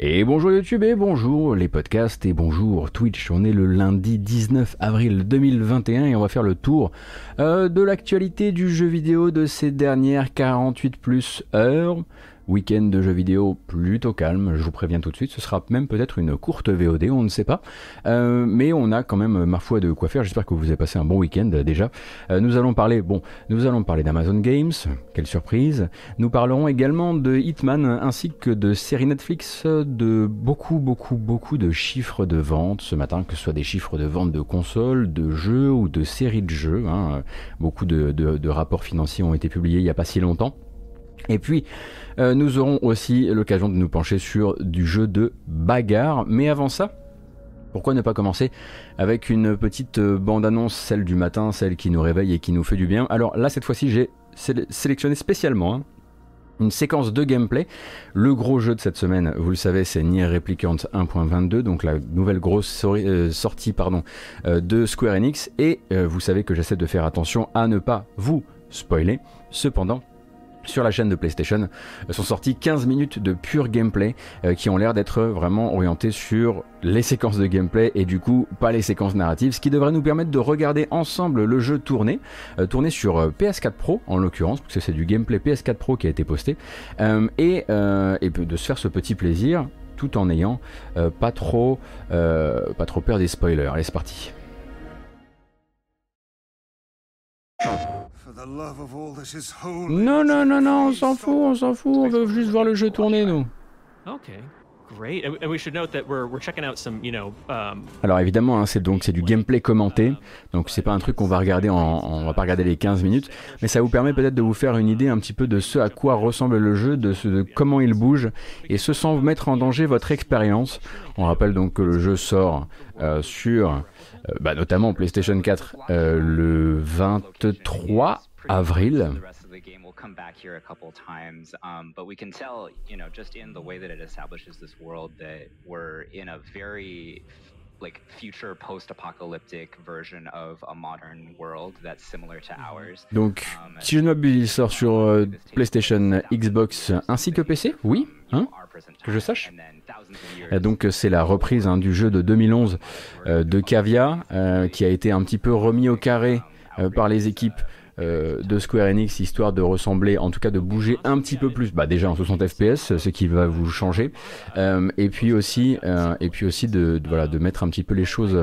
Et bonjour YouTube et bonjour les podcasts et bonjour Twitch. On est le lundi 19 avril 2021 et on va faire le tour euh, de l'actualité du jeu vidéo de ces dernières 48 plus heures. Week-end de jeux vidéo plutôt calme, je vous préviens tout de suite, ce sera même peut-être une courte VOD, on ne sait pas. Euh, mais on a quand même ma foi de quoi faire, j'espère que vous avez passé un bon week-end euh, déjà. Euh, nous allons parler, bon, nous allons parler d'Amazon Games, quelle surprise. Nous parlerons également de Hitman ainsi que de séries Netflix, de beaucoup, beaucoup, beaucoup de chiffres de vente ce matin, que ce soit des chiffres de vente de consoles, de jeux ou de séries de jeux. Hein. Beaucoup de, de rapports financiers ont été publiés il n'y a pas si longtemps. Et puis, euh, nous aurons aussi l'occasion de nous pencher sur du jeu de bagarre. Mais avant ça, pourquoi ne pas commencer avec une petite euh, bande-annonce, celle du matin, celle qui nous réveille et qui nous fait du bien. Alors là, cette fois-ci, j'ai sélectionné spécialement hein, une séquence de gameplay. Le gros jeu de cette semaine, vous le savez, c'est Nier Replicant 1.22, donc la nouvelle grosse euh, sortie pardon, de Square Enix. Et vous savez que j'essaie de faire attention à ne pas vous spoiler. Cependant, sur la chaîne de PlayStation euh, sont sortis 15 minutes de pur gameplay euh, qui ont l'air d'être vraiment orientés sur les séquences de gameplay et du coup pas les séquences narratives, ce qui devrait nous permettre de regarder ensemble le jeu tourner, euh, tourner sur PS4 Pro en l'occurrence, parce que c'est du gameplay PS4 Pro qui a été posté, et, et de se faire ce petit plaisir tout en ayant pas, trop, pas trop peur des spoilers. Allez c'est parti. Non, non, non, non, on s'en fout, on s'en fout, on veut juste voir le jeu tourner, nous. Alors évidemment, hein, c'est donc c'est du gameplay commenté, donc c'est pas un truc qu'on va regarder en, on va pas regarder les 15 minutes, mais ça vous permet peut-être de vous faire une idée un petit peu de ce à quoi ressemble le jeu, de, ce, de comment il bouge, et ce sans mettre en danger votre expérience. On rappelle donc que le jeu sort euh, sur euh, bah, notamment PlayStation 4 euh, le 23 avril. come back here a couple times, um, but we can tell, you know, just in the way that it establishes this world, that we're in a very like future post-apocalyptic version of a modern world that's similar to ours. Donc, um, si je ne m'abuse, il sort sur euh, PlayStation, Xbox ainsi que PC, oui, hein, que je sache. Donc c'est la reprise hein, du jeu de 2011 euh, de Cavia euh, qui a été un petit peu remis au carré euh, par les équipes de Square Enix histoire de ressembler, en tout cas de bouger un petit peu plus, bah déjà en 60 FPS, ce qui va vous changer, et puis aussi, et puis aussi de, voilà de mettre un petit peu les choses,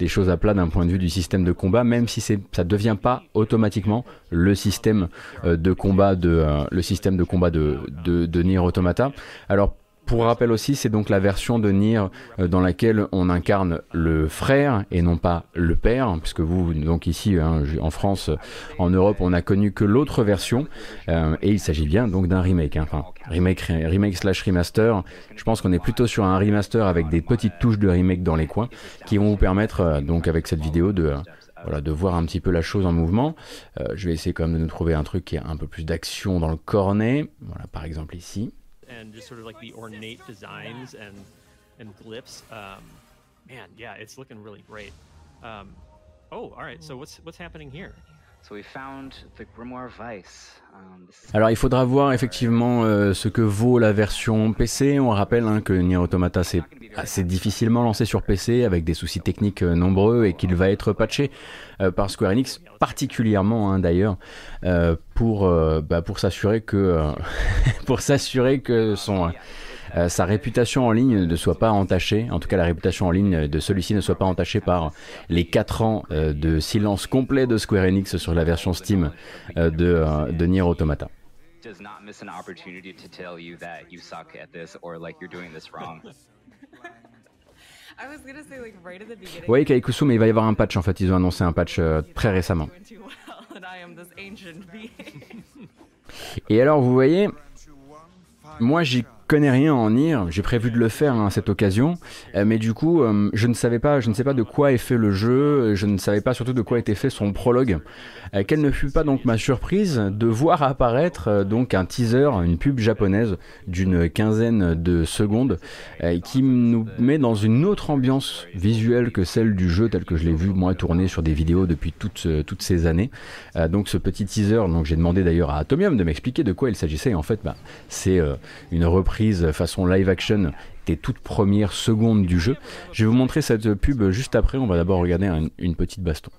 les choses à plat d'un point de vue du système de combat, même si c'est ça devient pas automatiquement le système de combat de le système de combat de de, de Nier Automata. Alors pour rappel aussi, c'est donc la version de Nier euh, dans laquelle on incarne le frère et non pas le père, puisque vous, donc ici hein, en France, en Europe, on n'a connu que l'autre version, euh, et il s'agit bien donc d'un remake, hein. enfin remake, remake slash remaster. Je pense qu'on est plutôt sur un remaster avec des petites touches de remake dans les coins, qui vont vous permettre euh, donc avec cette vidéo de voilà, de voir un petit peu la chose en mouvement. je vais essayer quand même de nous trouver un truc qui a un peu plus d'action dans le cornet. Voilà, par exemple ici. And just sort of like the ornate designs and and glyphs. Um, man, yeah, it's looking really great. Um, oh, all right. So what's what's happening here? So we found the Grimoire Vice. Um, Alors il faudra voir effectivement euh, ce que vaut la version PC. On rappelle hein, que Nier Automata c'est assez difficilement lancé sur PC avec des soucis techniques euh, nombreux et qu'il va être patché euh, par Square Enix particulièrement hein, d'ailleurs pour bah, pour s'assurer que pour s'assurer que son euh, sa réputation en ligne ne soit pas entachée, en tout cas la réputation en ligne de celui-ci ne soit pas entachée par les 4 ans euh, de silence complet de Square Enix sur la version Steam euh, de, de Nier Automata. Oui, Kaikusu, mais il va y avoir un patch en fait. Ils ont annoncé un patch très récemment. Et alors, vous voyez, moi j'y connais rien en Nier, j'ai prévu de le faire à hein, cette occasion, euh, mais du coup, euh, je ne savais pas, je ne sais pas de quoi est fait le jeu, je ne savais pas surtout de quoi était fait son prologue. Euh, quelle ne fut pas donc ma surprise de voir apparaître donc un teaser, une pub japonaise d'une quinzaine de secondes, qui nous met dans une autre ambiance visuelle que celle du jeu tel que je l'ai vu moi tourner sur des vidéos depuis toutes toutes ces années. donc ce petit teaser, donc j'ai demandé d'ailleurs à Atomium de m'expliquer de quoi il s'agissait. En fait, bah, c'est une reprise façon live action des toutes premières secondes du jeu. Je vais vous montrer cette pub juste après. On va d'abord regarder une petite baston.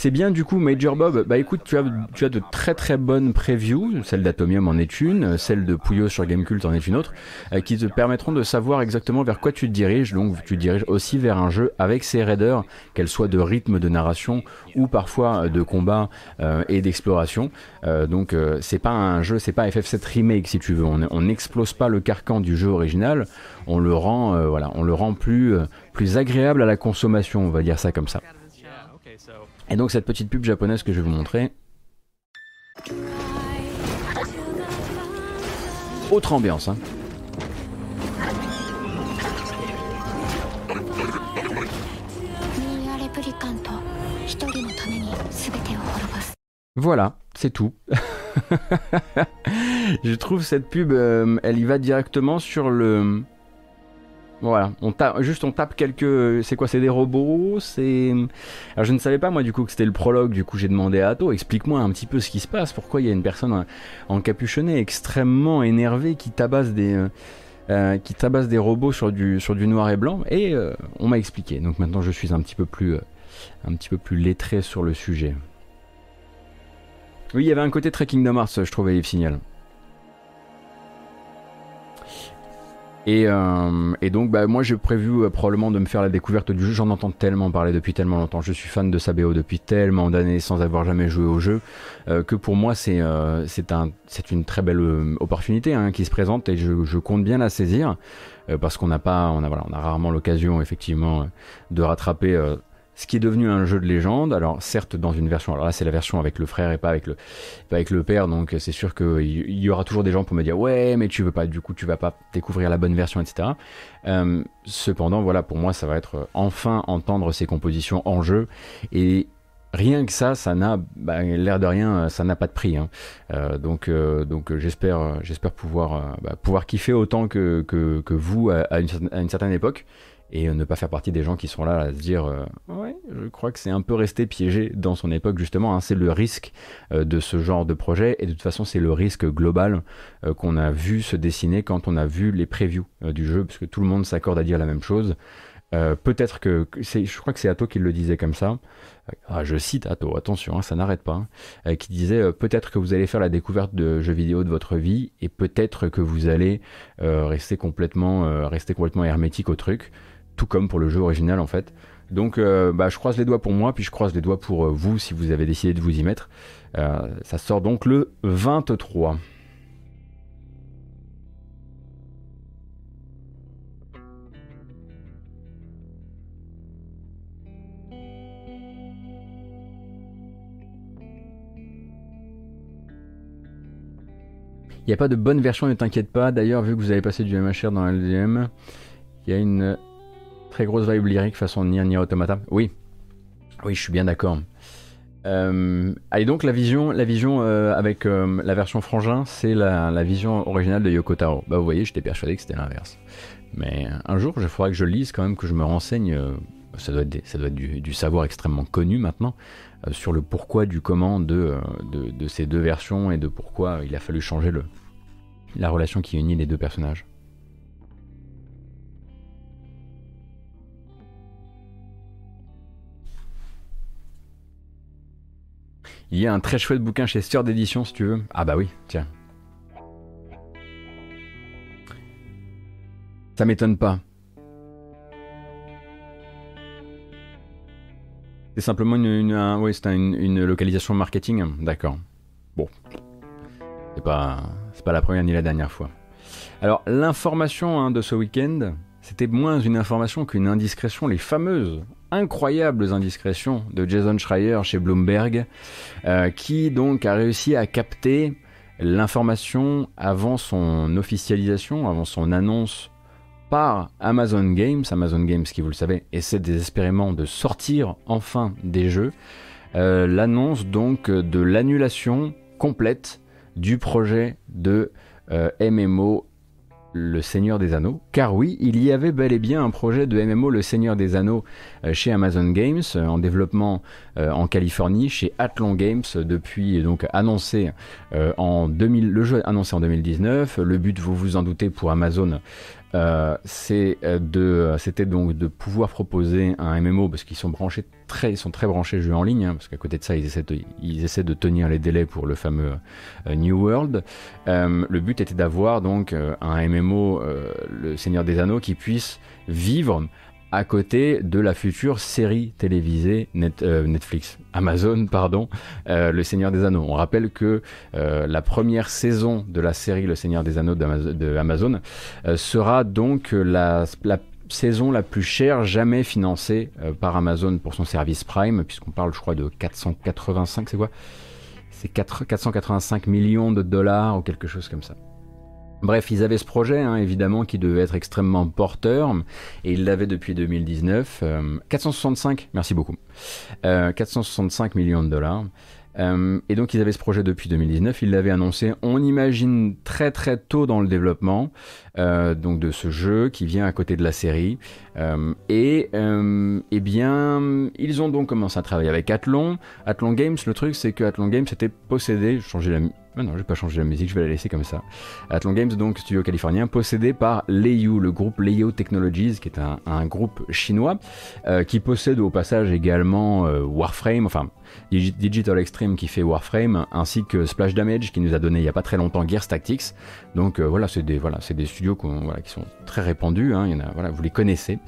C'est bien du coup Major Bob. Bah écoute, tu as, tu as de très très bonnes previews. Celle d'Atomium en est une, celle de Puyo sur Gamecult en est une autre, euh, qui te permettront de savoir exactement vers quoi tu te diriges. Donc tu te diriges aussi vers un jeu avec ses raiders, qu'elles soient de rythme de narration ou parfois euh, de combat euh, et d'exploration. donc c'est pas un jeu, c'est pas FF7 remake si tu veux. On n'explose pas le carcan du jeu original. On le rend, voilà, on le rend plus plus agréable à la consommation. On va dire ça comme ça. Et donc cette petite pub japonaise que je vais vous montrer. Autre ambiance. Hein. Voilà, c'est tout. je trouve cette pub, euh, elle y va directement sur le, voilà, on tape, juste on tape quelques. C'est quoi C'est des robots C'est. Alors je ne savais pas moi du coup que c'était le prologue. Du coup j'ai demandé à Atto, explique-moi un petit peu ce qui se passe. Pourquoi il y a une personne encapuchonnée extrêmement énervée qui tabasse des euh, euh, robots sur du sur du noir et blanc Et euh, on m'a expliqué. Donc maintenant je suis un petit peu plus un petit peu plus lettré sur le sujet. Oui, il y avait un côté très Kingdom Hearts, je trouvais Yves Signal. Euh, et, donc, bah, moi, j'ai prévu euh, probablement de me faire la découverte du jeu. J'en entends tellement parler depuis tellement longtemps. Je suis fan de Sabeo depuis tellement d'années sans avoir jamais joué au jeu euh, que pour moi, c'est c'est un, une très belle opportunité hein, qui se présente et je, compte bien la saisir parce qu'on n'a pas, a rarement l'occasion effectivement de rattraper ce qui est devenu un jeu de légende. Alors certes dans une version, alors là c'est la version avec le frère et pas avec le, pas avec le père, donc c'est sûr qu'il y aura toujours des gens pour me dire ouais mais tu veux pas, du coup tu vas pas découvrir la bonne version, etc. Euh, cependant voilà pour moi ça va être enfin entendre ces compositions en jeu et rien que ça, ça n'a bah, l'air de rien, ça n'a pas de prix. Hein. Euh, donc, euh, donc j'espère, j'espère pouvoir, bah, pouvoir kiffer autant que, que, que vous à, une, certaine époque et euh, ne pas faire partie des gens qui sont là à se dire euh, ouais je crois que c'est un peu resté piégé dans son époque justement hein. c'est le risque euh, de ce genre de projet et de toute façon c'est le risque global qu'on a vu se dessiner quand on a vu les previews du jeu parce que tout le monde s'accorde à dire la même chose. Peut-être que je crois que c'est Atto qui le disait comme ça. Ah, je cite Atto attention hein, ça n'arrête pas hein, qui disait peut-être que vous allez faire la découverte de jeux vidéo de votre vie et peut-être que vous allez rester complètement rester complètement hermétique au truc tout comme pour le jeu original en fait. Donc euh, bah, je croise les doigts pour moi, puis je croise les doigts pour euh, vous si vous avez décidé de vous y mettre. Euh, ça sort donc le 23. Il n'y a pas de bonne version, ne t'inquiète pas. D'ailleurs, vu que vous avez passé du MHR dans LDM, il y a une Très grosse vibe lyrique façon Nier Nier Automata. Oui, oui, je suis bien d'accord. Euh, donc la vision, la vision euh, avec euh, la version frangin, c'est la, vision originale de Yoko Taro. Bah vous voyez, j'étais persuadé que c'était l'inverse. Mais un jour, il faudra que je lise quand même, que je me renseigne. ça doit être, ça doit être du, savoir extrêmement connu maintenant sur le pourquoi du comment de, de, de, ces deux versions et de pourquoi il a fallu changer le, la relation qui unit les deux personnages. Il y a un très chouette bouquin chez Sœur d'édition si tu veux. Ah bah oui, tiens. Ça m'étonne pas. C'est simplement une, localisation marketing, d'accord. Bon, c'est pas, pas la première ni la dernière fois. Alors l'information hein, de ce week-end, c'était moins une information qu'une indiscrétion, les fameuses incroyables indiscrétions de Jason Schreier chez Bloomberg, euh, qui donc a réussi à capter l'information avant son officialisation, avant son annonce par Amazon Games. Amazon Games, qui vous le savez, essaie désespérément de sortir enfin des jeux. Euh, l'annonce donc de l'annulation complète du projet de euh, MMO le Seigneur des Anneaux, car oui, il y avait bel et bien un projet de MMO Le Seigneur des Anneaux chez Amazon Games, euh, en développement euh, en Californie, chez Athlon Games, depuis donc annoncé en 2000, le jeu annoncé en 2019. Le but, vous vous en doutez, pour Amazon, euh, euh, euh, c'était donc de pouvoir proposer un MMO parce qu'ils sont branchés très, ils sont très branchés jeux en ligne, hein, parce qu'à côté de ça, ils essaient de, ils essaient de tenir les délais pour le fameux New World. le but était d'avoir donc un MMO, le Seigneur des Anneaux, qui puisse vivre à côté de la future série télévisée euh, Netflix, Amazon, pardon, euh, Le Seigneur des Anneaux. On rappelle que euh, la première saison de la série Le Seigneur des Anneaux de Amazon sera donc la, saison la plus chère jamais financée par Amazon pour son service Prime, puisqu'on parle, je crois, de 485, c'est quoi? C'est 485 millions de dollars ou quelque chose comme ça. Bref, ils avaient ce projet, hein, évidemment, qui devait être extrêmement porteur, et ils l'avaient depuis 2019. 465, euh, merci beaucoup. 465 euh, millions de dollars. Euh, et donc ils avaient ce projet depuis 2019, ils l'avaient annoncé, on imagine très très tôt dans le développement donc de ce jeu qui vient à côté de la série. et eh bien, ils ont donc commencé à travailler avec Athlon. Athlon Games, le truc c'est que Athlon Games était possédé, changer la non, je vais pas changer la musique, je vais la laisser comme ça. Athlon Games, donc studio californien, possédé par Leiyu, le groupe Leiyu Technologies, qui est un, groupe chinois, euh, qui possède au passage également euh, Warframe, enfin Digital Extreme qui fait Warframe, ainsi que Splash Damage qui nous a donné il y a pas très longtemps Gears Tactics. Donc euh, voilà, c'est des studios qui sont très répandus. Hein, vous les connaissez.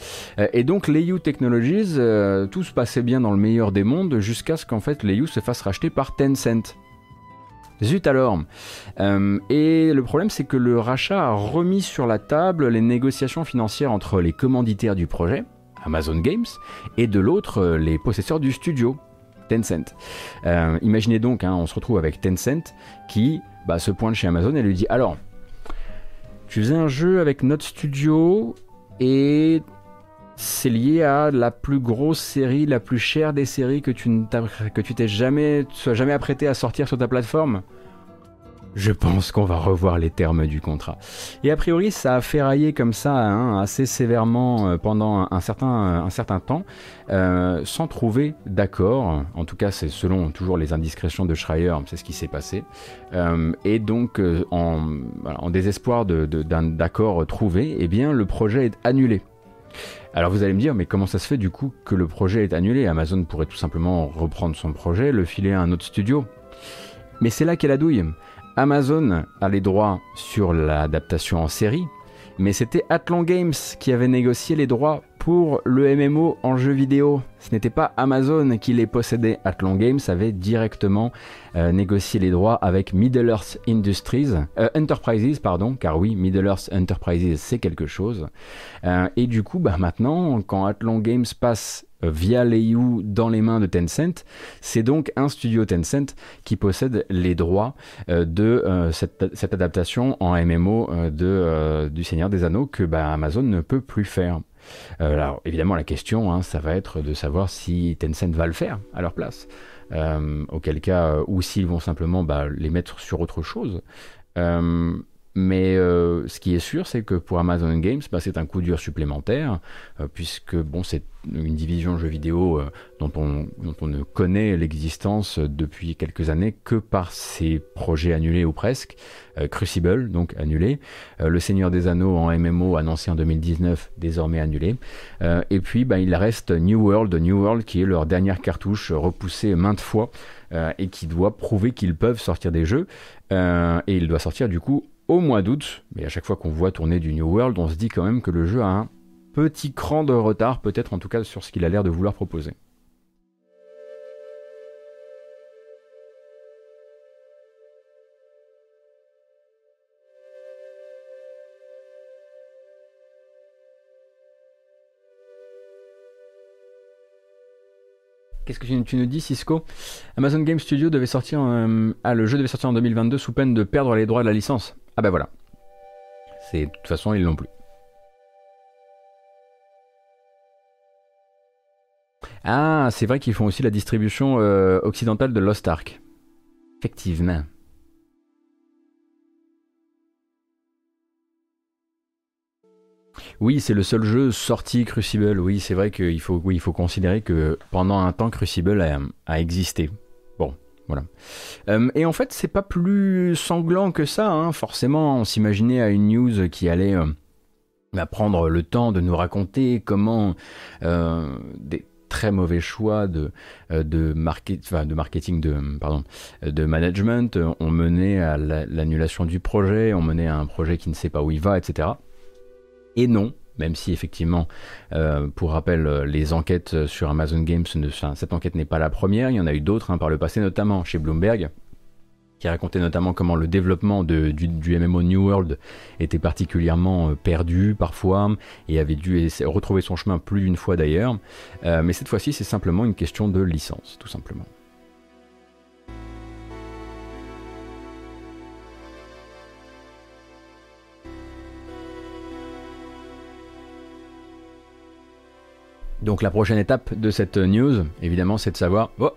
et donc Leiyu Technologies, tout se passait bien dans le meilleur des mondes jusqu'à ce qu'en fait Leiyu se fasse racheter par Tencent. Zut alors euh, Et le problème, c'est que le rachat a remis sur la table les négociations financières entre les commanditaires du projet, Amazon Games, et de l'autre, euh, les possesseurs du studio, Tencent. Euh, imaginez donc, hein, on se retrouve avec Tencent qui bah, se pointe chez Amazon et lui dit Alors, tu faisais un jeu avec notre studio et c'est lié à la plus grosse série, la plus chère des séries que tu t'es jamais, sois jamais apprêté à sortir sur ta plateforme. Je pense qu'on va revoir les termes du contrat. Et a priori, ça a ferraillé comme ça hein, assez sévèrement euh, pendant un certain, un certain temps, euh, sans trouver d'accord. En tout cas, c'est selon toujours les indiscrétions de Schreier, c'est ce qui s'est passé. Euh, et donc, en, désespoir d'un d'accord trouvé, eh bien, le projet est annulé. Alors vous allez me dire, mais comment ça se fait du coup que le projet est annulé? Amazon pourrait tout simplement reprendre son projet, le filer à un autre studio. Mais c'est là qu'est la douille. Amazon a les droits sur l'adaptation en série, mais c'était Athlon Games qui avait négocié les droits pour le MMO en jeu vidéo. Ce n'était pas Amazon qui les possédait. Athlon Games avait directement euh, négocié les droits avec Middle Earth Industries, euh, Enterprises, pardon, car oui, Middle Earth Enterprises, c'est quelque chose. Euh, et du coup, bah, maintenant, quand Athlon Games passe via Leiyu dans les mains de Tencent, c'est donc un studio Tencent qui possède les droits de cette, adaptation en MMO de, du Seigneur des Anneaux que bah, Amazon ne peut plus faire. Euh, alors évidemment la question, hein, ça va être de savoir si Tencent va le faire à leur place. Euh, auquel cas, euh, ou s'ils vont simplement bah, les mettre sur autre chose. Mais ce qui est sûr, c'est que pour Amazon Games, bah, c'est un coup dur supplémentaire, puisque bon, c'est une division jeux vidéo euh, dont, on, ne connaît l'existence depuis quelques années que par ses projets annulés ou presque. Euh, Crucible, donc annulé. Euh, le Seigneur des Anneaux en MMO annoncé en 2019, désormais annulé. et puis, bah, il reste New World, New World qui est leur dernière cartouche repoussée maintes fois et qui doit prouver qu'ils peuvent sortir des jeux. et il doit sortir du coup au mois d'août. Mais à chaque fois qu'on voit tourner du New World, on se dit quand même que le jeu a un petit cran de retard, peut-être en tout cas sur ce qu'il a l'air de vouloir proposer. Qu'est-ce que tu, nous dis, Cisco? Amazon Game Studio devait sortir. Euh, ah, le jeu devait sortir en 2022 sous peine de perdre les droits de la licence. Ah ben voilà. C'est de toute façon ils l'ont plus. Ah, c'est vrai qu'ils font aussi la distribution euh, occidentale de Lost Ark. Effectivement. Oui, c'est le seul jeu sorti Crucible. Oui, c'est vrai qu'il faut considérer que pendant un temps, Crucible a, existé. Euh, et en fait, c'est pas plus sanglant que ça. Hein. Forcément, on s'imaginait à une news qui allait euh, bah, prendre le temps de nous raconter comment euh, des très mauvais choix de, marketing, de management ont mené à l'annulation du projet, ont mené à un projet qui ne sait pas où il va, etc. Et non, même si effectivement, euh, pour rappel, euh, les enquêtes sur Amazon Games, cette enquête n'est pas la première, il y en a eu d'autres hein, par le passé, notamment chez Bloomberg, qui racontait notamment comment le développement du, MMO New World était particulièrement euh, perdu parfois et avait dû retrouver son chemin plus d'une fois d'ailleurs. mais cette fois-ci, c'est simplement une question de licence, tout simplement. Donc la prochaine étape de cette news, évidemment, c'est de savoir... Oh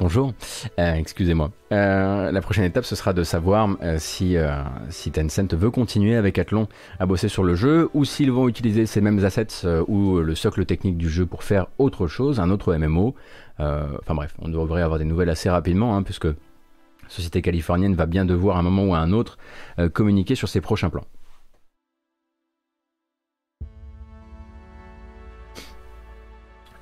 Bonjour, euh, excusez-moi. Euh, la prochaine étape, ce sera de savoir euh, si, si Tencent veut continuer avec Athlon à bosser sur le jeu ou s'ils vont utiliser ces mêmes assets ou le socle technique du jeu pour faire autre chose, un autre MMO. Enfin bref, on devrait avoir des nouvelles assez rapidement, hein, puisque la société californienne va bien devoir à un moment ou à un autre communiquer sur ses prochains plans.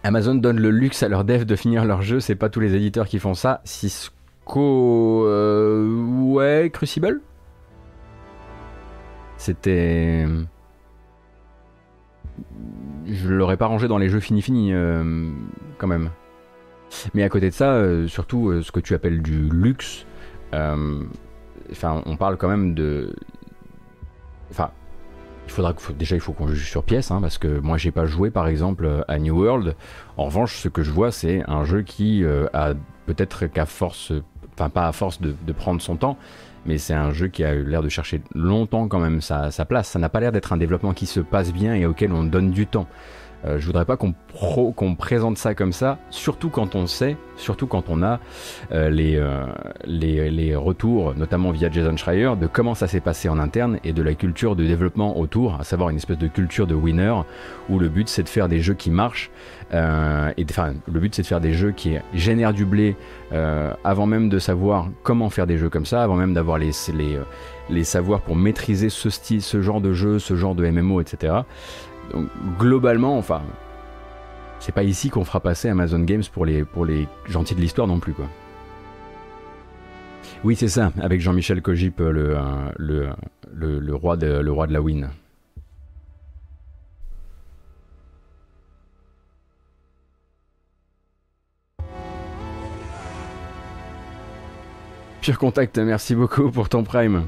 Amazon donne le luxe à leurs devs de finir leur jeu, c'est pas tous les éditeurs qui font ça. Cisco. Euh, ouais, Crucible? C'était. Je l'aurais pas rangé dans les jeux fini fini, euh, quand même. Mais à côté de ça, euh, surtout ce que tu appelles du luxe, enfin, on parle quand même de. Enfin, il faudra que, déjà il faut qu'on juge sur pièce hein, parce que moi j'ai pas joué par exemple à New World. En revanche, ce que je vois c'est un jeu qui euh, a peut-être qu'à force, enfin pas à force de, prendre son temps, mais c'est un jeu qui a l'air de chercher longtemps quand même sa place. Ça n'a pas l'air d'être un développement qui se passe bien et auquel on donne du temps. Euh, je voudrais pas qu'on présente ça comme ça, surtout quand on sait, surtout quand on a euh, les, euh, les, les, retours, notamment via Jason Schreier, de comment ça s'est passé en interne et de la culture de développement autour, à savoir une espèce de culture de winner, où le but c'est de faire des jeux qui marchent, et enfin le but c'est de faire des jeux qui génèrent du blé avant même de savoir comment faire des jeux comme ça, avant même d'avoir les, les, les savoirs pour maîtriser ce style, ce genre de jeu, ce genre de MMO, etc. Donc globalement, enfin, c'est pas ici qu'on fera passer Amazon Games pour les, pour les gentils de l'histoire non plus, quoi. Oui, c'est ça, avec Jean-Michel Cogip, le, roi de, le roi de la win. Pure Contact, merci beaucoup pour ton prime.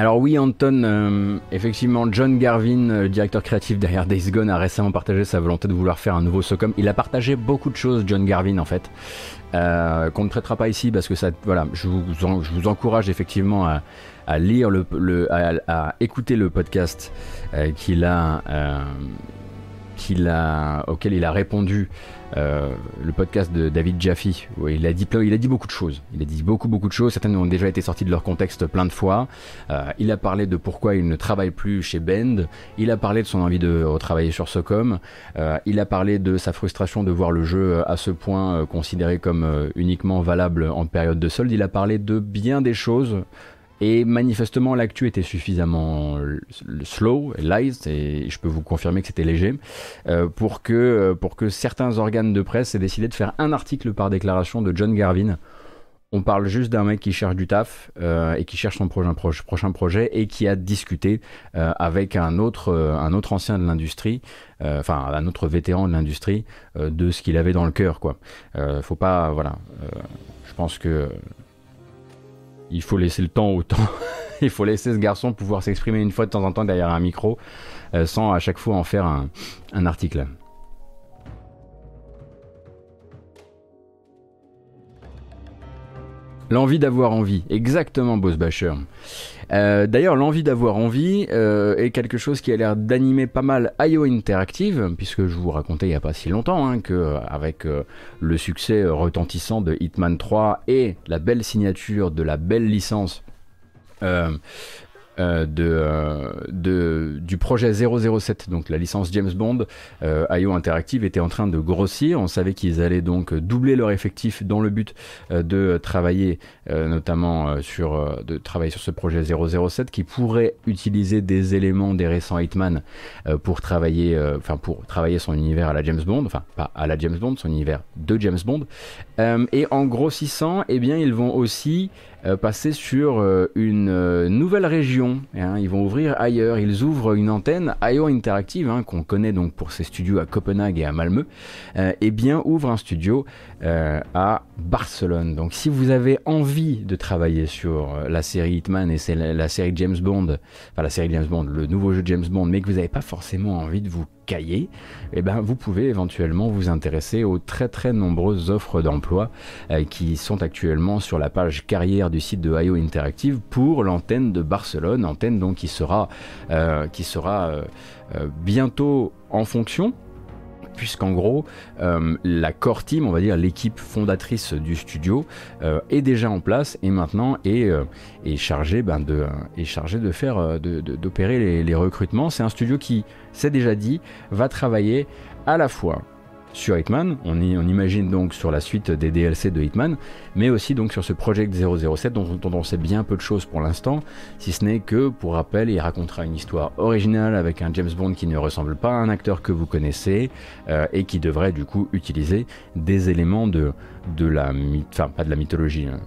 Alors oui, Anton, euh, effectivement, John Garvin, euh, directeur créatif derrière Days Gone, a récemment partagé sa volonté de vouloir faire un nouveau Socom. Il a partagé beaucoup de choses, John Garvin, en fait, euh, qu'on ne traitera pas ici parce que ça, voilà, je vous, encourage effectivement à, lire le, à, écouter le podcast qu'il a auquel il a répondu euh, le podcast de David Jaffe, où il a, dit, il a dit beaucoup de choses. Il a dit beaucoup, beaucoup de choses. Certaines ont déjà été sorties de leur contexte plein de fois. Euh, il a parlé de pourquoi il ne travaille plus chez Bend. Il a parlé de son envie de retravailler sur Socom. Euh, il a parlé de sa frustration de voir le jeu à ce point considéré comme uniquement valable en période de solde. Il a parlé de bien des choses et manifestement, l'actu était suffisamment slow, light, et je peux vous confirmer que c'était léger, euh, pour, que, euh, pour que certains organes de presse aient décidé de faire un article par déclaration de John Garvin. On parle juste d'un mec qui cherche du taf euh, et qui cherche son prochain, prochain projet et qui a discuté avec un autre, un autre ancien de l'industrie, enfin un autre vétéran de l'industrie, de ce qu'il avait dans le cœur. Quoi. faut pas, voilà. je pense que il faut laisser le temps au temps. il faut laisser ce garçon pouvoir s'exprimer une fois de temps en temps derrière un micro, euh, sans à chaque fois en faire un, article. L'envie d'avoir envie, exactement, Boss Basher. Euh, d'ailleurs, l'envie d'avoir envie euh, est quelque chose qui a l'air d'animer pas mal IO Interactive, puisque je vous racontais il n'y a pas si longtemps hein, que avec euh, le succès retentissant de Hitman 3 et la belle signature de la belle licence de, euh, de, du projet 007, donc la licence James Bond, euh, IO Interactive était en train de grossir. On savait qu'ils allaient donc doubler leur effectif dans le but de travailler notamment sur, de travailler sur ce projet 007 qui pourrait utiliser des éléments des récents Hitman pour travailler, enfin pour travailler son univers à la James Bond, enfin pas à la James Bond, son univers de James Bond. et en grossissant, eh bien ils vont aussi euh, passer sur euh, une euh, nouvelle région. Hein. ils vont ouvrir ailleurs. Ils ouvrent une antenne IO Interactive, hein, qu'on connaît donc pour ses studios à Copenhague et à Malmö, et bien ouvre un studio à Barcelone. Donc si vous avez envie de travailler sur la série Hitman et c'est la, série James Bond, enfin la série James Bond, le nouveau jeu James Bond, mais que vous n'avez pas forcément envie de vous cahier, eh ben, vous pouvez éventuellement vous intéresser aux très très nombreuses offres d'emploi euh, qui sont actuellement sur la page carrière du site de IO Interactive pour l'antenne de Barcelone, antenne donc qui sera, euh, qui sera euh, bientôt en fonction puisqu'en gros, euh, la core team, on va dire l'équipe fondatrice du studio, euh, est déjà en place et maintenant est, euh, est chargée ben, de, faire, d'opérer les recrutements. C'est un studio qui, c'est déjà dit, va travailler à la fois sur Hitman, on, imagine donc sur la suite des DLC de Hitman, mais aussi donc sur ce Project 007 dont, on sait bien peu de choses pour l'instant, si ce n'est que, pour rappel, il racontera une histoire originale avec un James Bond qui ne ressemble pas à un acteur que vous connaissez euh, et qui devrait du coup utiliser des éléments de, de la, enfin pas de la mythologie, hein,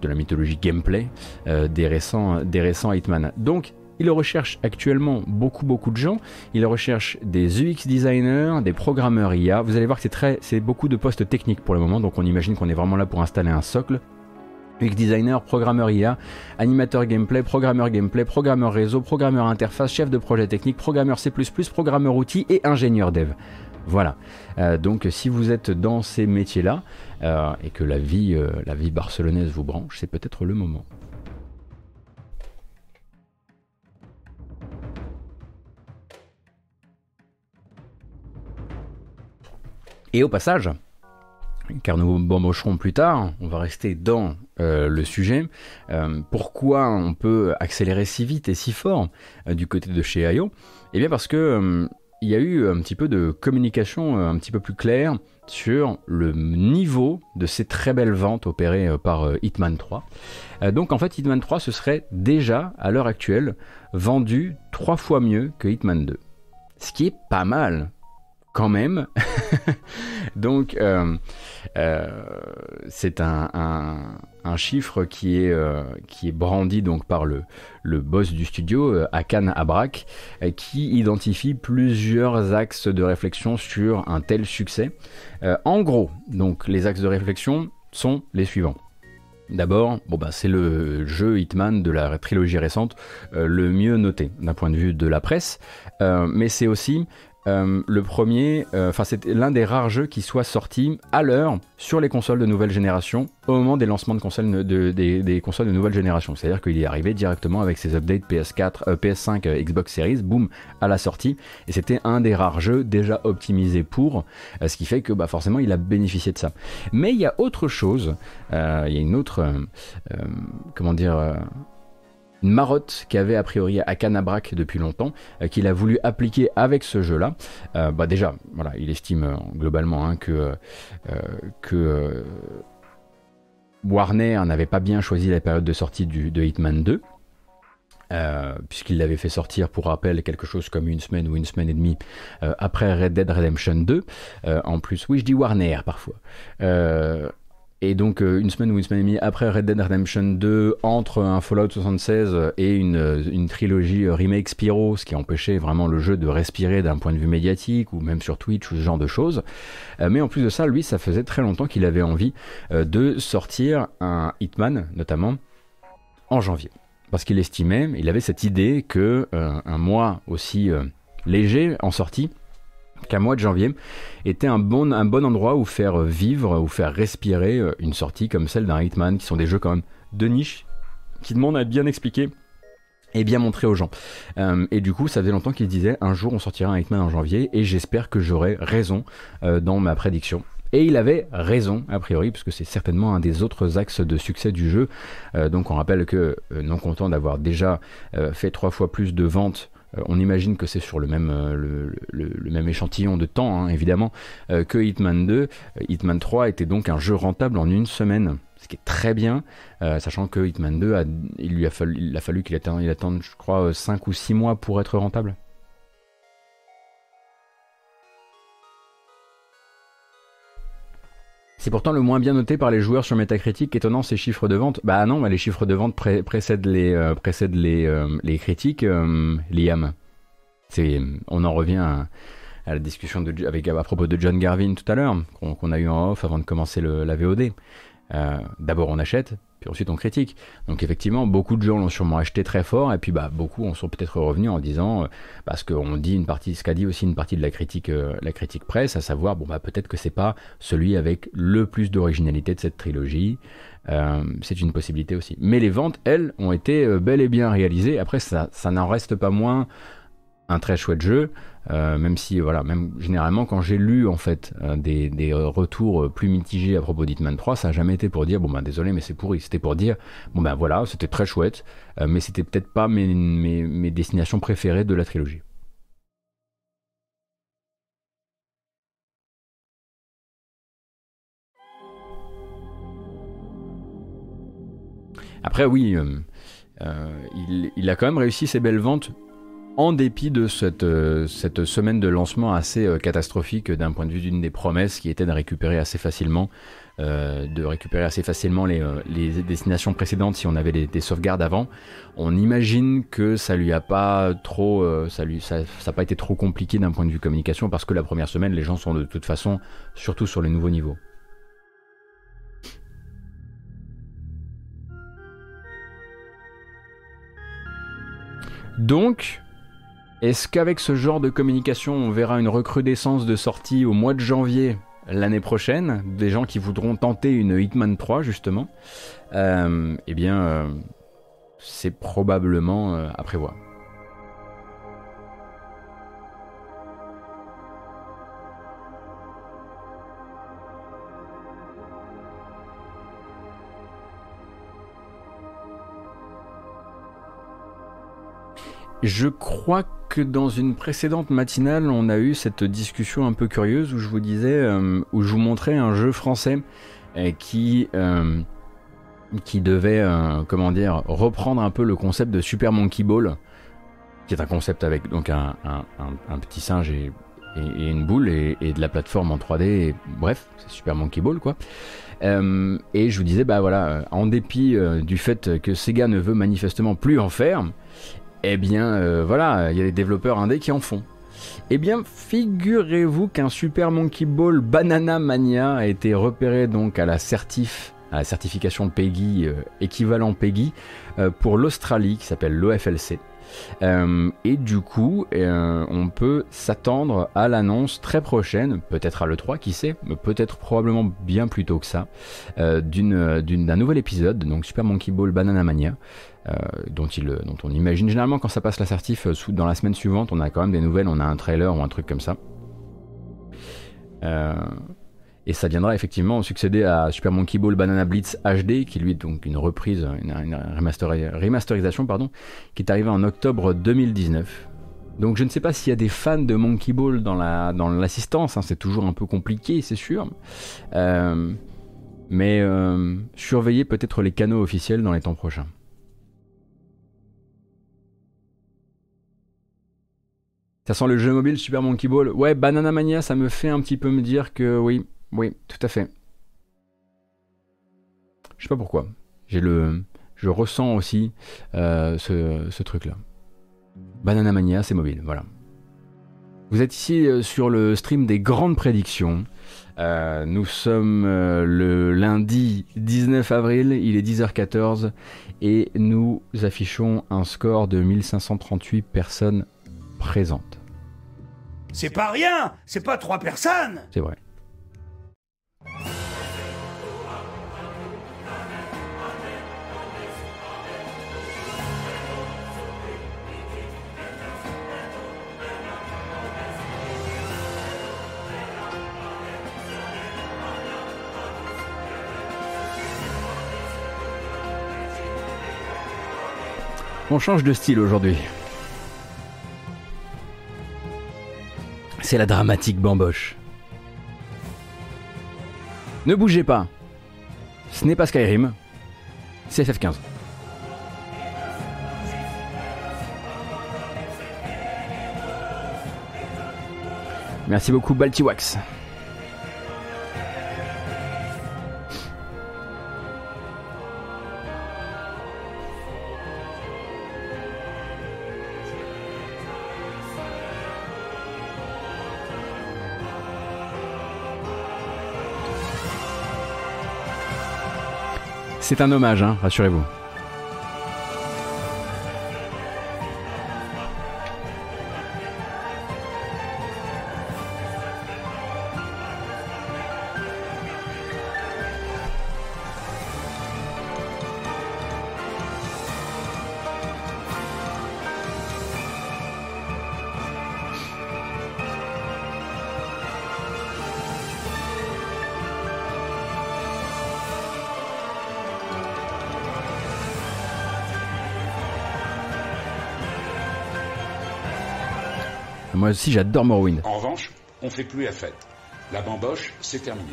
de la mythologie gameplay euh, des récents des récents Hitman. Donc il recherche actuellement beaucoup beaucoup de gens. Il recherche des UX designers, des programmeurs IA. Vous allez voir que c'est très, c'est beaucoup de postes techniques pour le moment, donc on imagine qu'on est vraiment là pour installer un socle. UX designer, programmeur IA, animateur gameplay, programmeur gameplay, programmeur réseau, programmeur interface, chef de projet technique, programmeur C++, programmeur outils et ingénieur dev. Voilà. Euh, donc si vous êtes dans ces métiers-là euh, et que la vie, euh, la vie barcelonaise vous branche, c'est peut-être le moment. Et au passage, car nous bambocherons plus tard, on va rester dans euh, le sujet, euh, pourquoi on peut accélérer si vite et si fort euh, du côté de chez IO Eh bien parce que il y a eu un petit peu de communication un petit peu plus claire sur le niveau de ces très belles ventes opérées par Hitman 3. donc en fait Hitman 3 ce serait déjà à l'heure actuelle vendu trois fois mieux que Hitman 2. Ce qui est pas mal quand même. Donc, euh, euh, c'est un, un, chiffre qui est, euh, qui est brandi donc par le, le boss du studio, Akan Abrak, qui identifie plusieurs axes de réflexion sur un tel succès. en gros, donc, les axes de réflexion sont les suivants. D'abord, bon bah, c'est le jeu Hitman de la trilogie récente le mieux noté d'un point de vue de la presse, mais c'est aussi euh, le premier, euh, enfin c'est l'un des rares jeux qui soit sorti à l'heure sur les consoles de nouvelle génération au moment des lancements de consoles de, des, consoles de nouvelle génération. C'est-à-dire qu'il est arrivé directement avec ses updates PS4, PS5, Xbox Series, boum, à la sortie. Et c'était un des rares jeux déjà optimisés pour, euh, ce qui fait que bah, forcément il a bénéficié de ça. Mais il y a autre chose, il y a une autre, comment dire une marotte qu'avait a priori à Canabrac depuis longtemps, euh, qu'il a voulu appliquer avec ce jeu-là. Euh, bah déjà, voilà, il estime euh, globalement hein, que, Warner n'avait pas bien choisi la période de sortie de Hitman 2. puisqu'il l'avait fait sortir pour rappel quelque chose comme une semaine ou une semaine et demie après Red Dead Redemption 2. en plus, oui, je dis Warner parfois. Et donc euh, une semaine ou une semaine et demie après Red Dead Redemption 2, entre un Fallout 76 et une, euh, une trilogie euh, remake Spyro, ce qui empêchait vraiment le jeu de respirer d'un point de vue médiatique ou même sur Twitch ou ce genre de choses. mais en plus de ça, lui, ça faisait très longtemps qu'il avait envie de sortir un Hitman, notamment en janvier. Parce qu'il estimait, il avait cette idée que un mois aussi léger en sortie qu'un mois de janvier était un bon, endroit où faire vivre, où faire respirer une sortie comme celle d'un Hitman, qui sont des jeux quand même de niche, qui demandent à être bien expliquer et bien montré aux gens. Euh, et du coup, ça faisait longtemps qu'il disait un jour on sortira un Hitman en janvier et j'espère que j'aurai raison euh, dans ma prédiction. Et il avait raison, a priori, puisque c'est certainement un des autres axes de succès du jeu. Euh, donc on rappelle que, non content d'avoir déjà fait trois fois plus de ventes on imagine que c'est sur le même, le, même échantillon de temps, hein, évidemment, que Hitman 2. Hitman 3 était donc un jeu rentable en une semaine ce qui est très bien, euh, sachant que Hitman 2, il lui a fallu, il a fallu qu'il attende, il attende, je crois, 5 euh, ou 6 mois pour être rentable. C'est pourtant le moins bien noté par les joueurs sur Metacritic, étonnant ces chiffres de vente. Bah non, les chiffres de vente précèdent les, euh, précèdent les, critiques, Liam. On en revient à, la discussion avec, à propos de John Garvin tout à l'heure, qu'on a eu en off avant de commencer la VOD. Euh, d'abord on achète, puis ensuite on critique. Donc effectivement, beaucoup de gens l'ont sûrement acheté très fort, et puis bah, beaucoup en sont peut-être revenus en disant, euh, parce qu'on dit une partie, ce qu'a dit aussi une partie de la critique, euh, la critique presse, à savoir, bon bah peut-être que c'est pas celui avec le plus d'originalité de cette trilogie. c'est une possibilité aussi. Mais les ventes, elles, ont été bel et bien réalisées. Après, ça, ça n'en reste pas moins un très chouette jeu. Euh, même si, voilà, même généralement, quand j'ai lu en fait euh, des, des, retours plus mitigés à propos d'Hitman 3, ça n'a jamais été pour dire, bon ben désolé, mais c'est pourri. C'était pour dire, bon ben voilà, c'était très chouette, euh, mais c'était peut-être pas mes, destinations préférées de la trilogie. Après, oui, il, a quand même réussi ses belles ventes en dépit de cette, euh, cette semaine de lancement assez euh, catastrophique d'un point de vue d'une des promesses qui était de récupérer assez facilement, euh, de récupérer assez facilement les, destinations précédentes si on avait des, sauvegardes avant, on imagine que ça lui a pas trop, ça lui, ça, ça pas été trop compliqué d'un point de vue communication parce que la première semaine, les gens sont de toute façon surtout sur les nouveaux niveaux. Donc, est-ce qu'avec ce genre de communication, on verra une recrudescence de sorties au mois de janvier l'année prochaine? Des gens qui voudront tenter une Hitman 3, justement euh, Eh bien, euh, c'est probablement euh, à prévoir. Je crois que dans une précédente matinale, on a eu cette discussion un peu curieuse où je vous disais, euh, où je vous montrais un jeu français euh, qui euh, qui devait, reprendre un peu le concept de Super Monkey Ball, qui est un concept avec un, petit singe et, une boule et, de la plateforme en 3D. bref, c'est Super Monkey Ball quoi. et je vous disais, bah voilà, en dépit du fait que Sega ne veut manifestement plus en faire, eh bien, euh, voilà, il y a des développeurs indés qui en font. Eh bien, figurez-vous qu'un Super Monkey Ball Banana Mania a été repéré donc à la certif, à la certification PEGI, euh, équivalent PEGI, euh, pour l'Australie, qui s'appelle l'OFLC. et du coup, on peut s'attendre à l'annonce très prochaine, peut-être à l'E3, qui sait, peut-être probablement bien plus tôt que ça, d'un nouvel épisode, donc Super Monkey Ball Banana Mania, dont, il, dont on imagine généralement quand ça passe l'assertif euh, dans la semaine suivante, on a quand même des nouvelles, on a un trailer ou un truc comme ça. Euh, et ça viendra effectivement succéder à Super Monkey Ball Banana Blitz HD, qui lui est donc une reprise, une, remasterisation, pardon, qui est arrivée en octobre 2019. Donc je ne sais pas s'il y a des fans de Monkey Ball dans l'assistance, hein, c'est toujours un peu compliqué, c'est sûr. mais surveillez peut-être les canaux officiels dans les temps prochains. Ça sent le jeu mobile Super Monkey Ball. Ouais, Banana Mania, ça me fait un petit peu me dire que oui, oui, tout à fait. Je sais pas pourquoi. J'ai le, je ressens aussi euh, ce, truc-là. Banana Mania, c'est mobile, voilà. Vous êtes ici euh, sur le stream des grandes prédictions. Euh, nous sommes le lundi 19 avril, il est 10h14 et nous affichons un score de 1538 personnes présente. C'est pas rien, c'est pas trois personnes. C'est vrai. On change de style aujourd'hui. C'est la dramatique bamboche. Ne bougez pas. Ce n'est pas Skyrim. C'est FF15. Merci beaucoup Baltiwax. C'est un hommage, hein, rassurez-vous. Moi aussi, j'adore Morrowind. En revanche, on fait plus la fête. La bamboche, c'est terminé.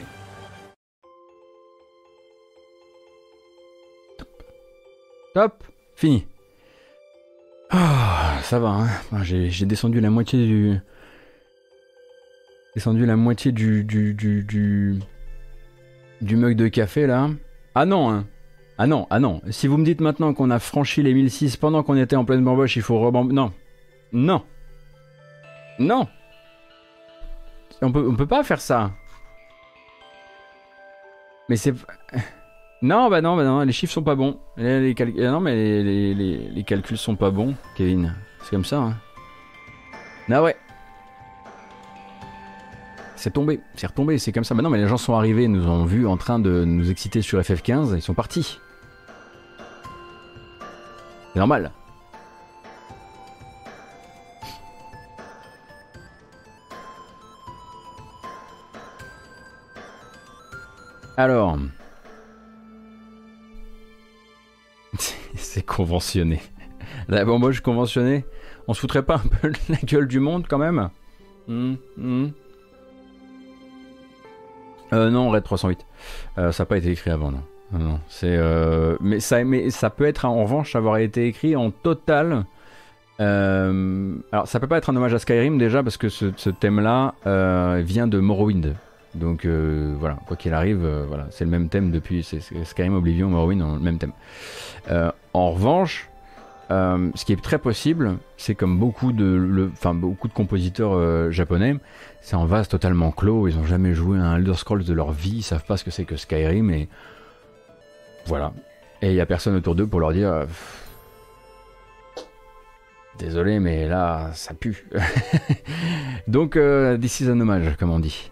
Top, fini. Ah, ça va, hein. j'ai descendu la moitié du... Descendu la moitié du... du... du... du, du mug de café, là. Ah non, hein. Ah non, ah non. Si vous me dites maintenant qu'on a franchi les 1006 pendant qu'on était en pleine bamboche, il faut rebambocher... Non. Non. Non on peut, peut pas faire ça. Mais c'est... Non, bah non, bah non, les chiffres sont pas bons. Les, Non, mais les, les, calculs sont pas bons, Kevin. C'est comme ça, hein. Ah ouais. C'est tombé, c'est retombé, c'est comme ça. Bah non, mais les gens sont arrivés, nous ont vus en train de nous exciter sur FF15, ils sont partis. C'est normal. Alors. C'est conventionné. La bamboche conventionnée On se foutrait pas un peu la gueule du monde quand même hmm, hmm. Euh, non, Red 308. Euh, ça n'a pas été écrit avant, non. non euh, mais, ça, mais ça peut être en revanche avoir été écrit en total. alors ça peut pas être un hommage à Skyrim déjà parce que ce thème-là vient de Morrowind. Donc euh, voilà, quoi qu'il arrive, euh, voilà, c'est le même thème depuis Skyrim, Oblivion, Morrowind, le même thème. Euh, en revanche, ce qui est très possible, c'est comme beaucoup de, beaucoup de compositeurs japonais, c'est en vase totalement clos. Ils n'ont jamais joué un Elder Scrolls de leur vie, ils savent pas ce que c'est que Skyrim et voilà. Et il y a personne autour d'eux pour leur dire. Désolé, mais là, ça pue. Donc, this is un hommage, comme on dit.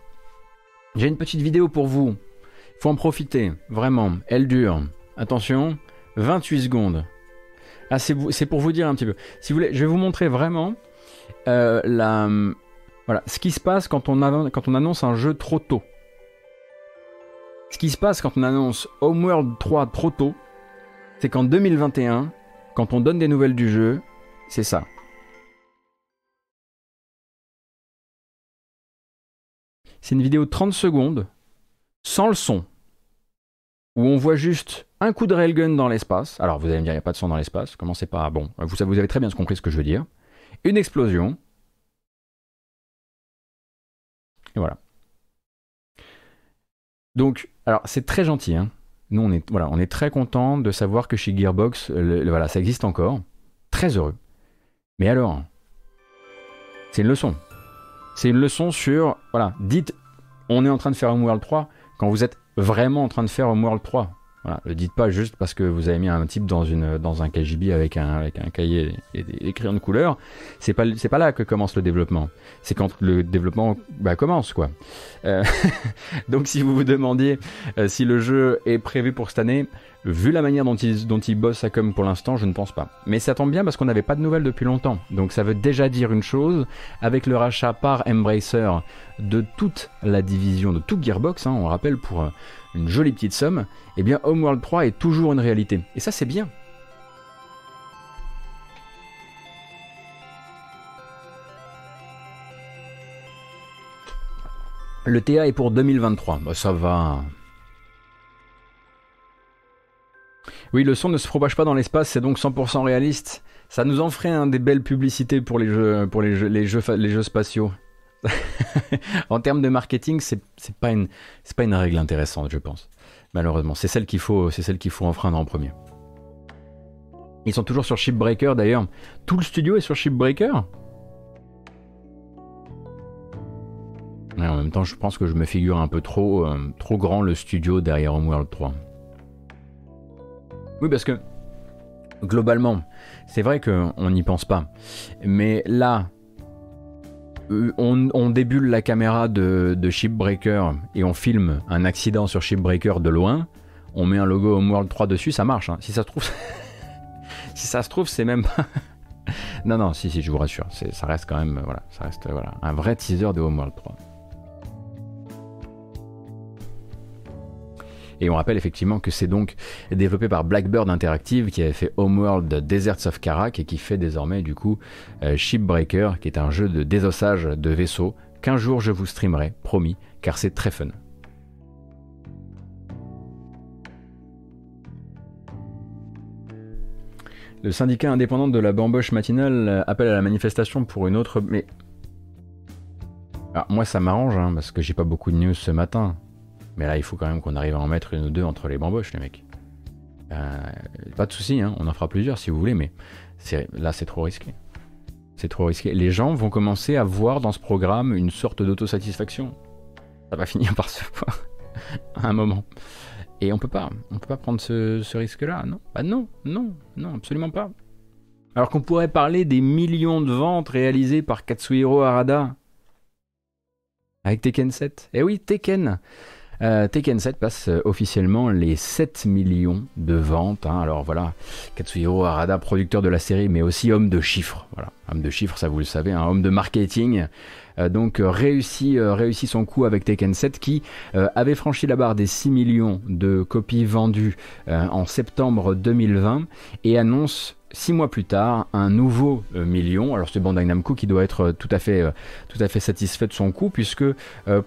J'ai une petite vidéo pour vous. Il faut en profiter, vraiment. Elle dure. Attention, 28 secondes. Ah, c'est pour vous dire un petit peu. Si vous voulez, je vais vous montrer vraiment euh, la, voilà, ce qui se passe quand on, quand on annonce un jeu trop tôt. Ce qui se passe quand on annonce Homeworld 3 trop tôt, c'est qu'en 2021, quand on donne des nouvelles du jeu, c'est ça. C'est une vidéo de 30 secondes, sans le son, où on voit juste un coup de railgun dans l'espace. Alors vous allez me dire, il n'y a pas de son dans l'espace. Comment c'est pas Bon, vous, avez très bien compris ce que je veux dire. Une explosion. Et voilà. Donc, alors c'est très gentil. Hein. Nous, on est, voilà, on est très content de savoir que chez Gearbox, voilà, ça existe encore. Très heureux. Mais alors, c'est une leçon. C'est une leçon sur, voilà, dites, on est en train de faire Homeworld 3 quand vous êtes vraiment en train de faire Homeworld 3. Le dites pas juste parce que vous avez mis un type dans, une, dans un KGB avec un, avec un cahier et des, de couleur. C'est pas, c'est pas là que commence le développement. C'est quand le développement bah, commence, quoi. Euh, donc, si vous vous demandiez euh, si le jeu est prévu pour cette année, vu la manière dont il, dont il bosse à comme pour l'instant, je ne pense pas. Mais ça tombe bien parce qu'on n'avait pas de nouvelles depuis longtemps. Donc, ça veut déjà dire une chose. Avec le rachat par Embracer de toute la division, de tout Gearbox, hein, on rappelle pour euh, une jolie petite somme, eh bien Homeworld 3 est toujours une réalité. Et ça c'est bien. Le TA est pour 2023. Bah, ça va. Oui, le son ne se propage pas dans l'espace, c'est donc 100% réaliste. Ça nous en ferait des belles publicités pour les jeux spatiaux. en termes de marketing, c'est pas une pas une règle intéressante, je pense. Malheureusement, c'est celle qu'il faut faut enfreindre en premier. Ils sont toujours sur Shipbreaker d'ailleurs. Tout le studio est sur Shipbreaker? en même temps, je pense que je me figure un peu trop euh, trop grand le studio derrière Homeworld 3. Oui, parce que globalement, c'est vrai qu'on n'y pense pas. Mais là, on, on, débule la caméra de, Shipbreaker et on filme un accident sur Shipbreaker de loin, on met un logo Homeworld 3 dessus, ça marche. Hein. Si ça se trouve, si ça se trouve, c'est même pas. non, non, si, si, je vous rassure, ça reste quand même, voilà, ça reste voilà, un vrai teaser de Homeworld 3. Et on rappelle effectivement que c'est donc développé par Blackbird Interactive qui avait fait Homeworld Deserts of Karak et qui fait désormais du coup euh, Shipbreaker qui est un jeu de désossage de vaisseaux qu'un jour je vous streamerai, promis, car c'est très fun. Le syndicat indépendant de la bamboche matinale appelle à la manifestation pour une autre. Mais. Alors, moi, ça m'arrange, hein, parce que j'ai pas beaucoup de news ce matin. Mais là, il faut quand même qu'on arrive à en mettre une ou deux entre les bamboches, les mecs. Euh, pas de souci, hein, on en fera plusieurs si vous voulez, mais là, c'est trop risqué. C'est trop risqué. Les gens vont commencer à voir dans ce programme une sorte d'autosatisfaction. Ça va finir par se voir à un moment. Et on peut pas, on peut pas prendre ce, risque-là, non? Bah non, non, non, absolument pas. Alors qu'on pourrait parler des millions de ventes réalisées par Katsuhiro Arada avec Tekken 7. Eh oui, Tekken euh, Tekken 7 passe euh, officiellement les 7 millions de ventes. Hein. Alors voilà, Katsuhiro Arada, producteur de la série, mais aussi homme de chiffres. Voilà, homme de chiffres, ça vous le savez, un homme de marketing. Euh, donc réussi, réussi son coup avec Tekken 7 qui avait franchi la barre des 6 millions de copies vendues en septembre 2020 et annonce six mois plus tard, un nouveau euh, million. Alors c'est Bandai Namco qui doit être euh, tout à fait, euh, tout à fait satisfait de son coup, puisque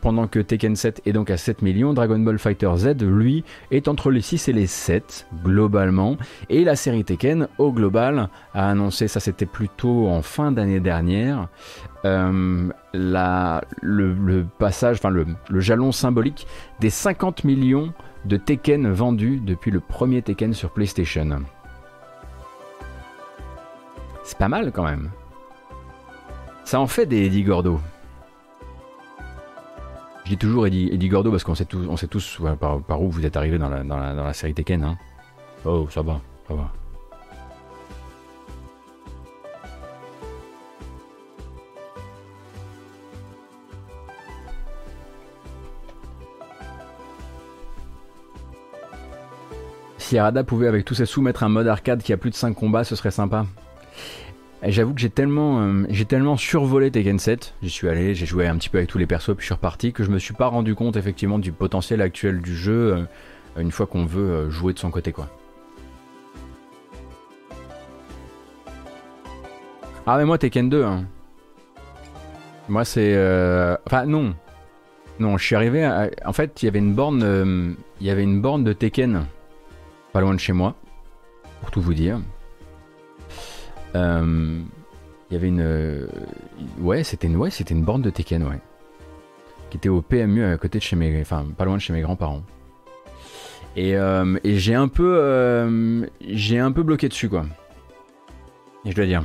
pendant que Tekken 7 est donc à 7 millions, Dragon Ball Fighter Z, lui, est entre les 6 et les 7, globalement. Et la série Tekken, au global, a annoncé, ça c'était plutôt en fin d'année dernière, le, passage, enfin le, le jalon symbolique des 50 millions de Tekken vendus depuis le premier Tekken sur PlayStation. C'est pas mal quand même. Ça en fait des Eddie Gordo. Je dis toujours Eddie, Eddie Gordo parce qu'on sait tous, on sait tous par, où vous êtes arrivé dans la, dans la, série Tekken. Hein. Oh, ça va, ça va. Si Arada pouvait avec tous ses sous mettre un mode arcade qui a plus de 5 combats, ce serait sympa. J'avoue que j'ai tellement, euh, tellement survolé Tekken 7, j'y suis allé, j'ai joué un petit peu avec tous les persos, puis je suis reparti, que je me suis pas rendu compte effectivement du potentiel actuel du jeu euh, une fois qu'on veut euh, jouer de son côté quoi. Ah mais moi Tekken 2, hein. moi c'est, enfin non, non, je suis arrivé, en fait il y avait une borne, il y avait une borne de Tekken, pas loin de chez moi, pour tout vous dire. Euh, il y avait une. Euh, ouais, c'était une, ouais, une borne de Tekken, ouais. Qui était au PMU à côté de chez mes. Enfin, pas loin de chez mes grands-parents. Et, euh, et j'ai un peu. j'ai un peu bloqué dessus, quoi. Et je dois dire.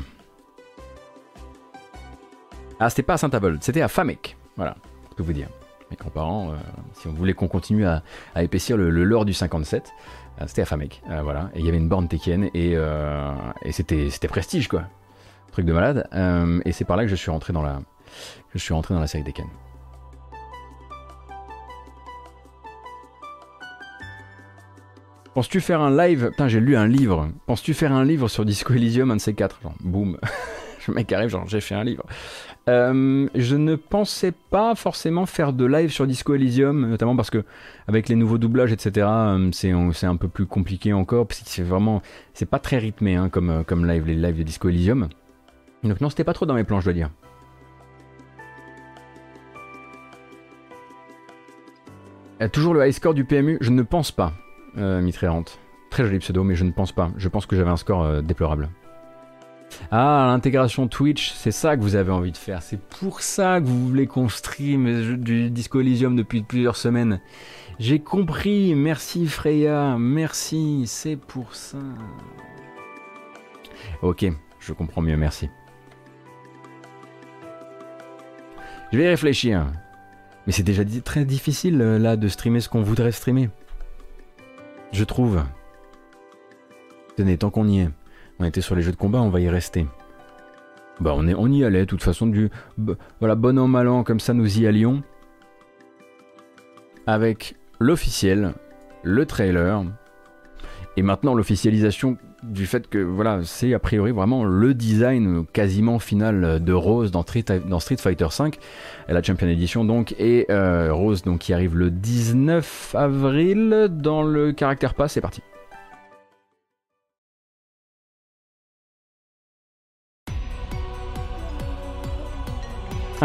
Ah, c'était pas à Saint-Avold, c'était à Famec. Voilà, pour vous dire. Mes grands-parents, si on voulait qu'on continue à, à épaissir le, le lore du 57, c'était à Famek, voilà. Et il y avait une borne Tekken et, et c'était, c'était prestige quoi. Truc de malade. et c'est par là que je suis rentré dans la, je suis rentré dans la série Tekken. Penses-tu faire un live? Putain, j'ai lu un livre. Penses-tu faire un livre sur Disco Elysium, un de ces quatre? Genre, boum. Le mec arrive, genre, j'ai fait un livre. Euh, je ne pensais pas forcément faire de live sur Disco Elysium, notamment parce que avec les nouveaux doublages, etc., euh, c'est un peu plus compliqué encore. C'est vraiment, c'est pas très rythmé hein, comme, euh, comme live, les lives de Disco Elysium. Donc non, c'était pas trop dans mes plans, je dois dire. toujours le high score du PMU Je ne pense pas euh, Très joli pseudo, mais je ne pense pas. Je pense que j'avais un score déplorable. Ah, l'intégration Twitch, c'est ça que vous avez envie de faire. C'est pour ça que vous voulez qu'on stream du Disco Elysium depuis plusieurs semaines. J'ai compris, merci Freya, merci, c'est pour ça. Ok, je comprends mieux, merci. Je vais réfléchir. Mais c'est déjà très difficile euh, là de streamer ce qu'on voudrait streamer. Je trouve. Tenez, tant qu'on y est, on était sur les jeux de combat, on va y rester. Bah on, y allait, de toute façon, du voilà, bon an, mal an, comme ça nous y allions. Avec l'officiel, le trailer, et maintenant l'officialisation du fait que voilà, c'est a priori vraiment le design quasiment final de Rose dans Street, Fighter V, la Champion Edition donc, et euh, Rose donc qui arrive le 19 avril dans le caractère pass, c'est parti.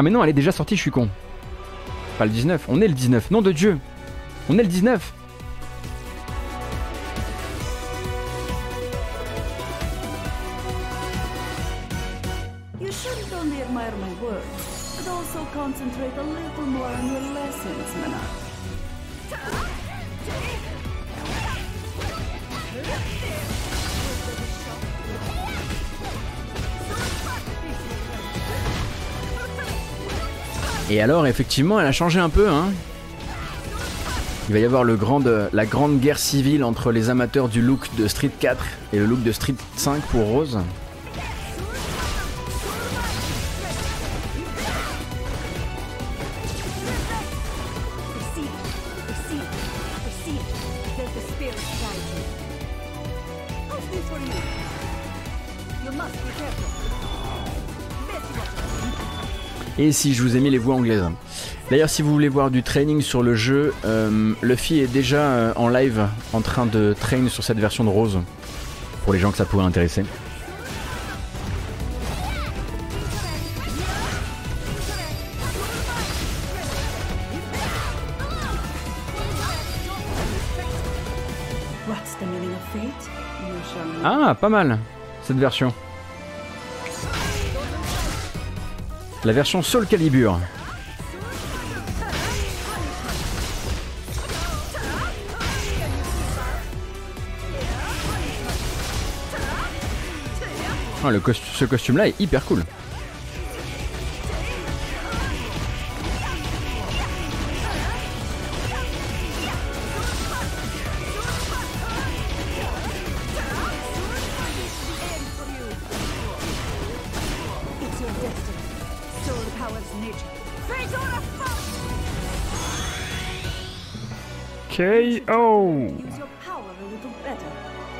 Ah mais non, elle est déjà sortie, je suis con. Pas le 19, on est le 19, nom de Dieu On est le 19 Et alors, effectivement, elle a changé un peu, hein il va y avoir la grande guerre civile entre les amateurs du look de Street 4 et le look de Street 5 pour Rose. Et si je vous ai mis les voix anglaises. D'ailleurs, si vous voulez voir du training sur le jeu, euh, Luffy est déjà euh, en live en train de train sur cette version de Rose. Pour les gens que ça pourrait intéresser. Ah, pas mal, cette version. La version Soul Calibur. Ah, le ce costume là est hyper cool. KO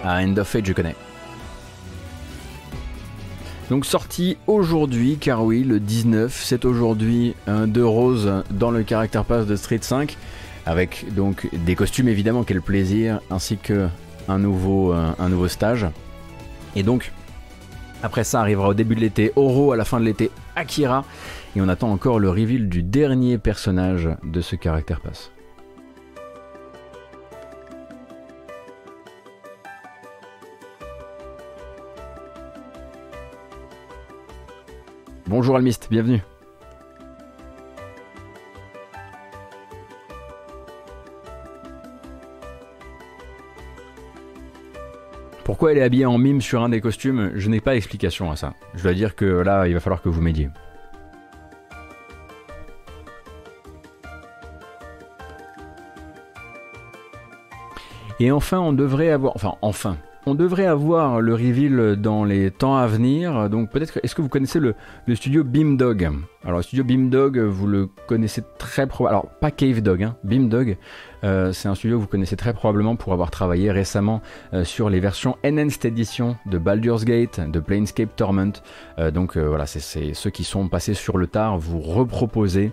Ah, End of Fate, je connais. Donc sorti aujourd'hui, car oui, le 19, c'est aujourd'hui un de Rose dans le Character Pass de Street 5, avec donc des costumes évidemment, quel plaisir, ainsi que un nouveau, euh, un nouveau stage. Et donc, après ça arrivera au début de l'été Oro, à la fin de l'été Akira, et on attend encore le reveal du dernier personnage de ce Character Pass. Bonjour Almist, bienvenue. Pourquoi elle est habillée en mime sur un des costumes? Je n'ai pas d'explication à ça. Je dois dire que là, il va falloir que vous m'aidiez. Et enfin, on devrait avoir, enfin enfin, on devrait avoir le reveal dans les temps à venir. Donc peut-être, est-ce que vous connaissez le, studio Beamdog? Alors le studio Beamdog, vous le connaissez très probablement. Alors pas Cave Dog, hein, Beamdog. Euh, c'est un studio que vous connaissez très probablement pour avoir travaillé récemment euh, sur les versions Enhanced Edition de Baldur's Gate, de Planescape Torment. Euh, donc voilà, c'est ceux qui sont passés sur le tard. Vous reproposez,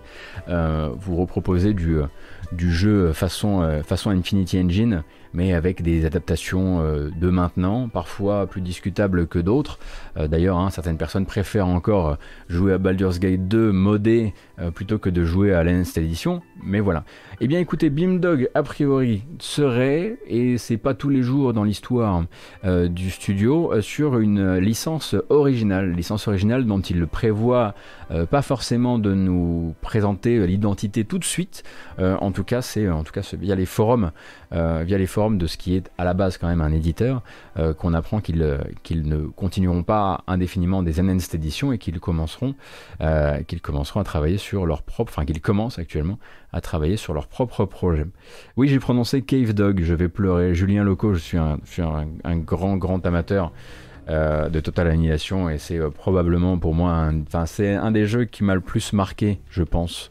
du, jeu façon Infinity Engine mais avec des adaptations euh, de maintenant, parfois plus discutables que d'autres. Euh, d'ailleurs, hein, certaines personnes préfèrent encore jouer à Baldur's Gate 2 modé euh, plutôt que de jouer à l'Enhanced Edition, mais voilà. Eh bien écoutez, Beamdog a priori serait, et c'est pas tous les jours dans l'histoire du studio, sur une licence originale, licence originale dont il prévoit pas forcément de nous présenter l'identité tout de suite. en tout cas, c'est via les forums, via les forums de ce qui est à la base quand même un éditeur, euh, qu'on apprend euh, qu'ils ne continueront pas indéfiniment des enhanced éditions et qu'ils commenceront, euh, qu'ils commenceront à travailler sur leur propre, enfin qu'ils commencent actuellement à travailler sur leur propre projet. Oui, j'ai prononcé Cave Dog, je vais pleurer. Julien Loco, je suis un, un, grand, grand amateur. de Total Annihilation et c'est probablement pour moi enfin c'est un des jeux qui m'a le plus marqué je pense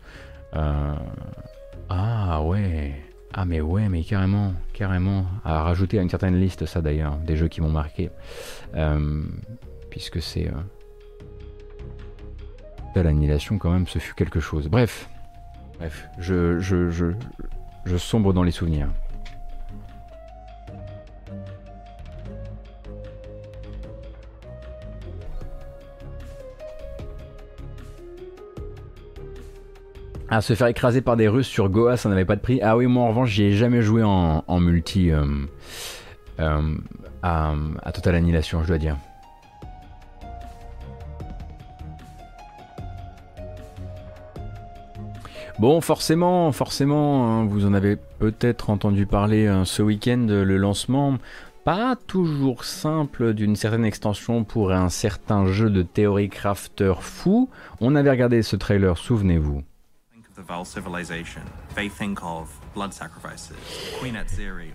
ah ouais ah mais ouais, mais carrément, carrément. À rajouter à une certaine liste ça d'ailleurs, des jeux qui m'ont marqué. Euh, puisque c'est... Euh... L'annihilation quand même, ce fut quelque chose. Bref, bref, je, je, je, je sombre dans les souvenirs. À se faire écraser par des Russes sur Goa, ça n'avait pas de prix. Ah oui, moi en revanche, j'y ai jamais joué en, multi euh, euh, à, Total Annihilation, je dois dire. Bon, forcément, forcément, hein, vous en avez peut-être entendu parler hein, ce week-end, le lancement pas toujours simple d'une certaine extension pour un certain jeu de théorie crafter fou. On avait regardé ce trailer, souvenez-vous.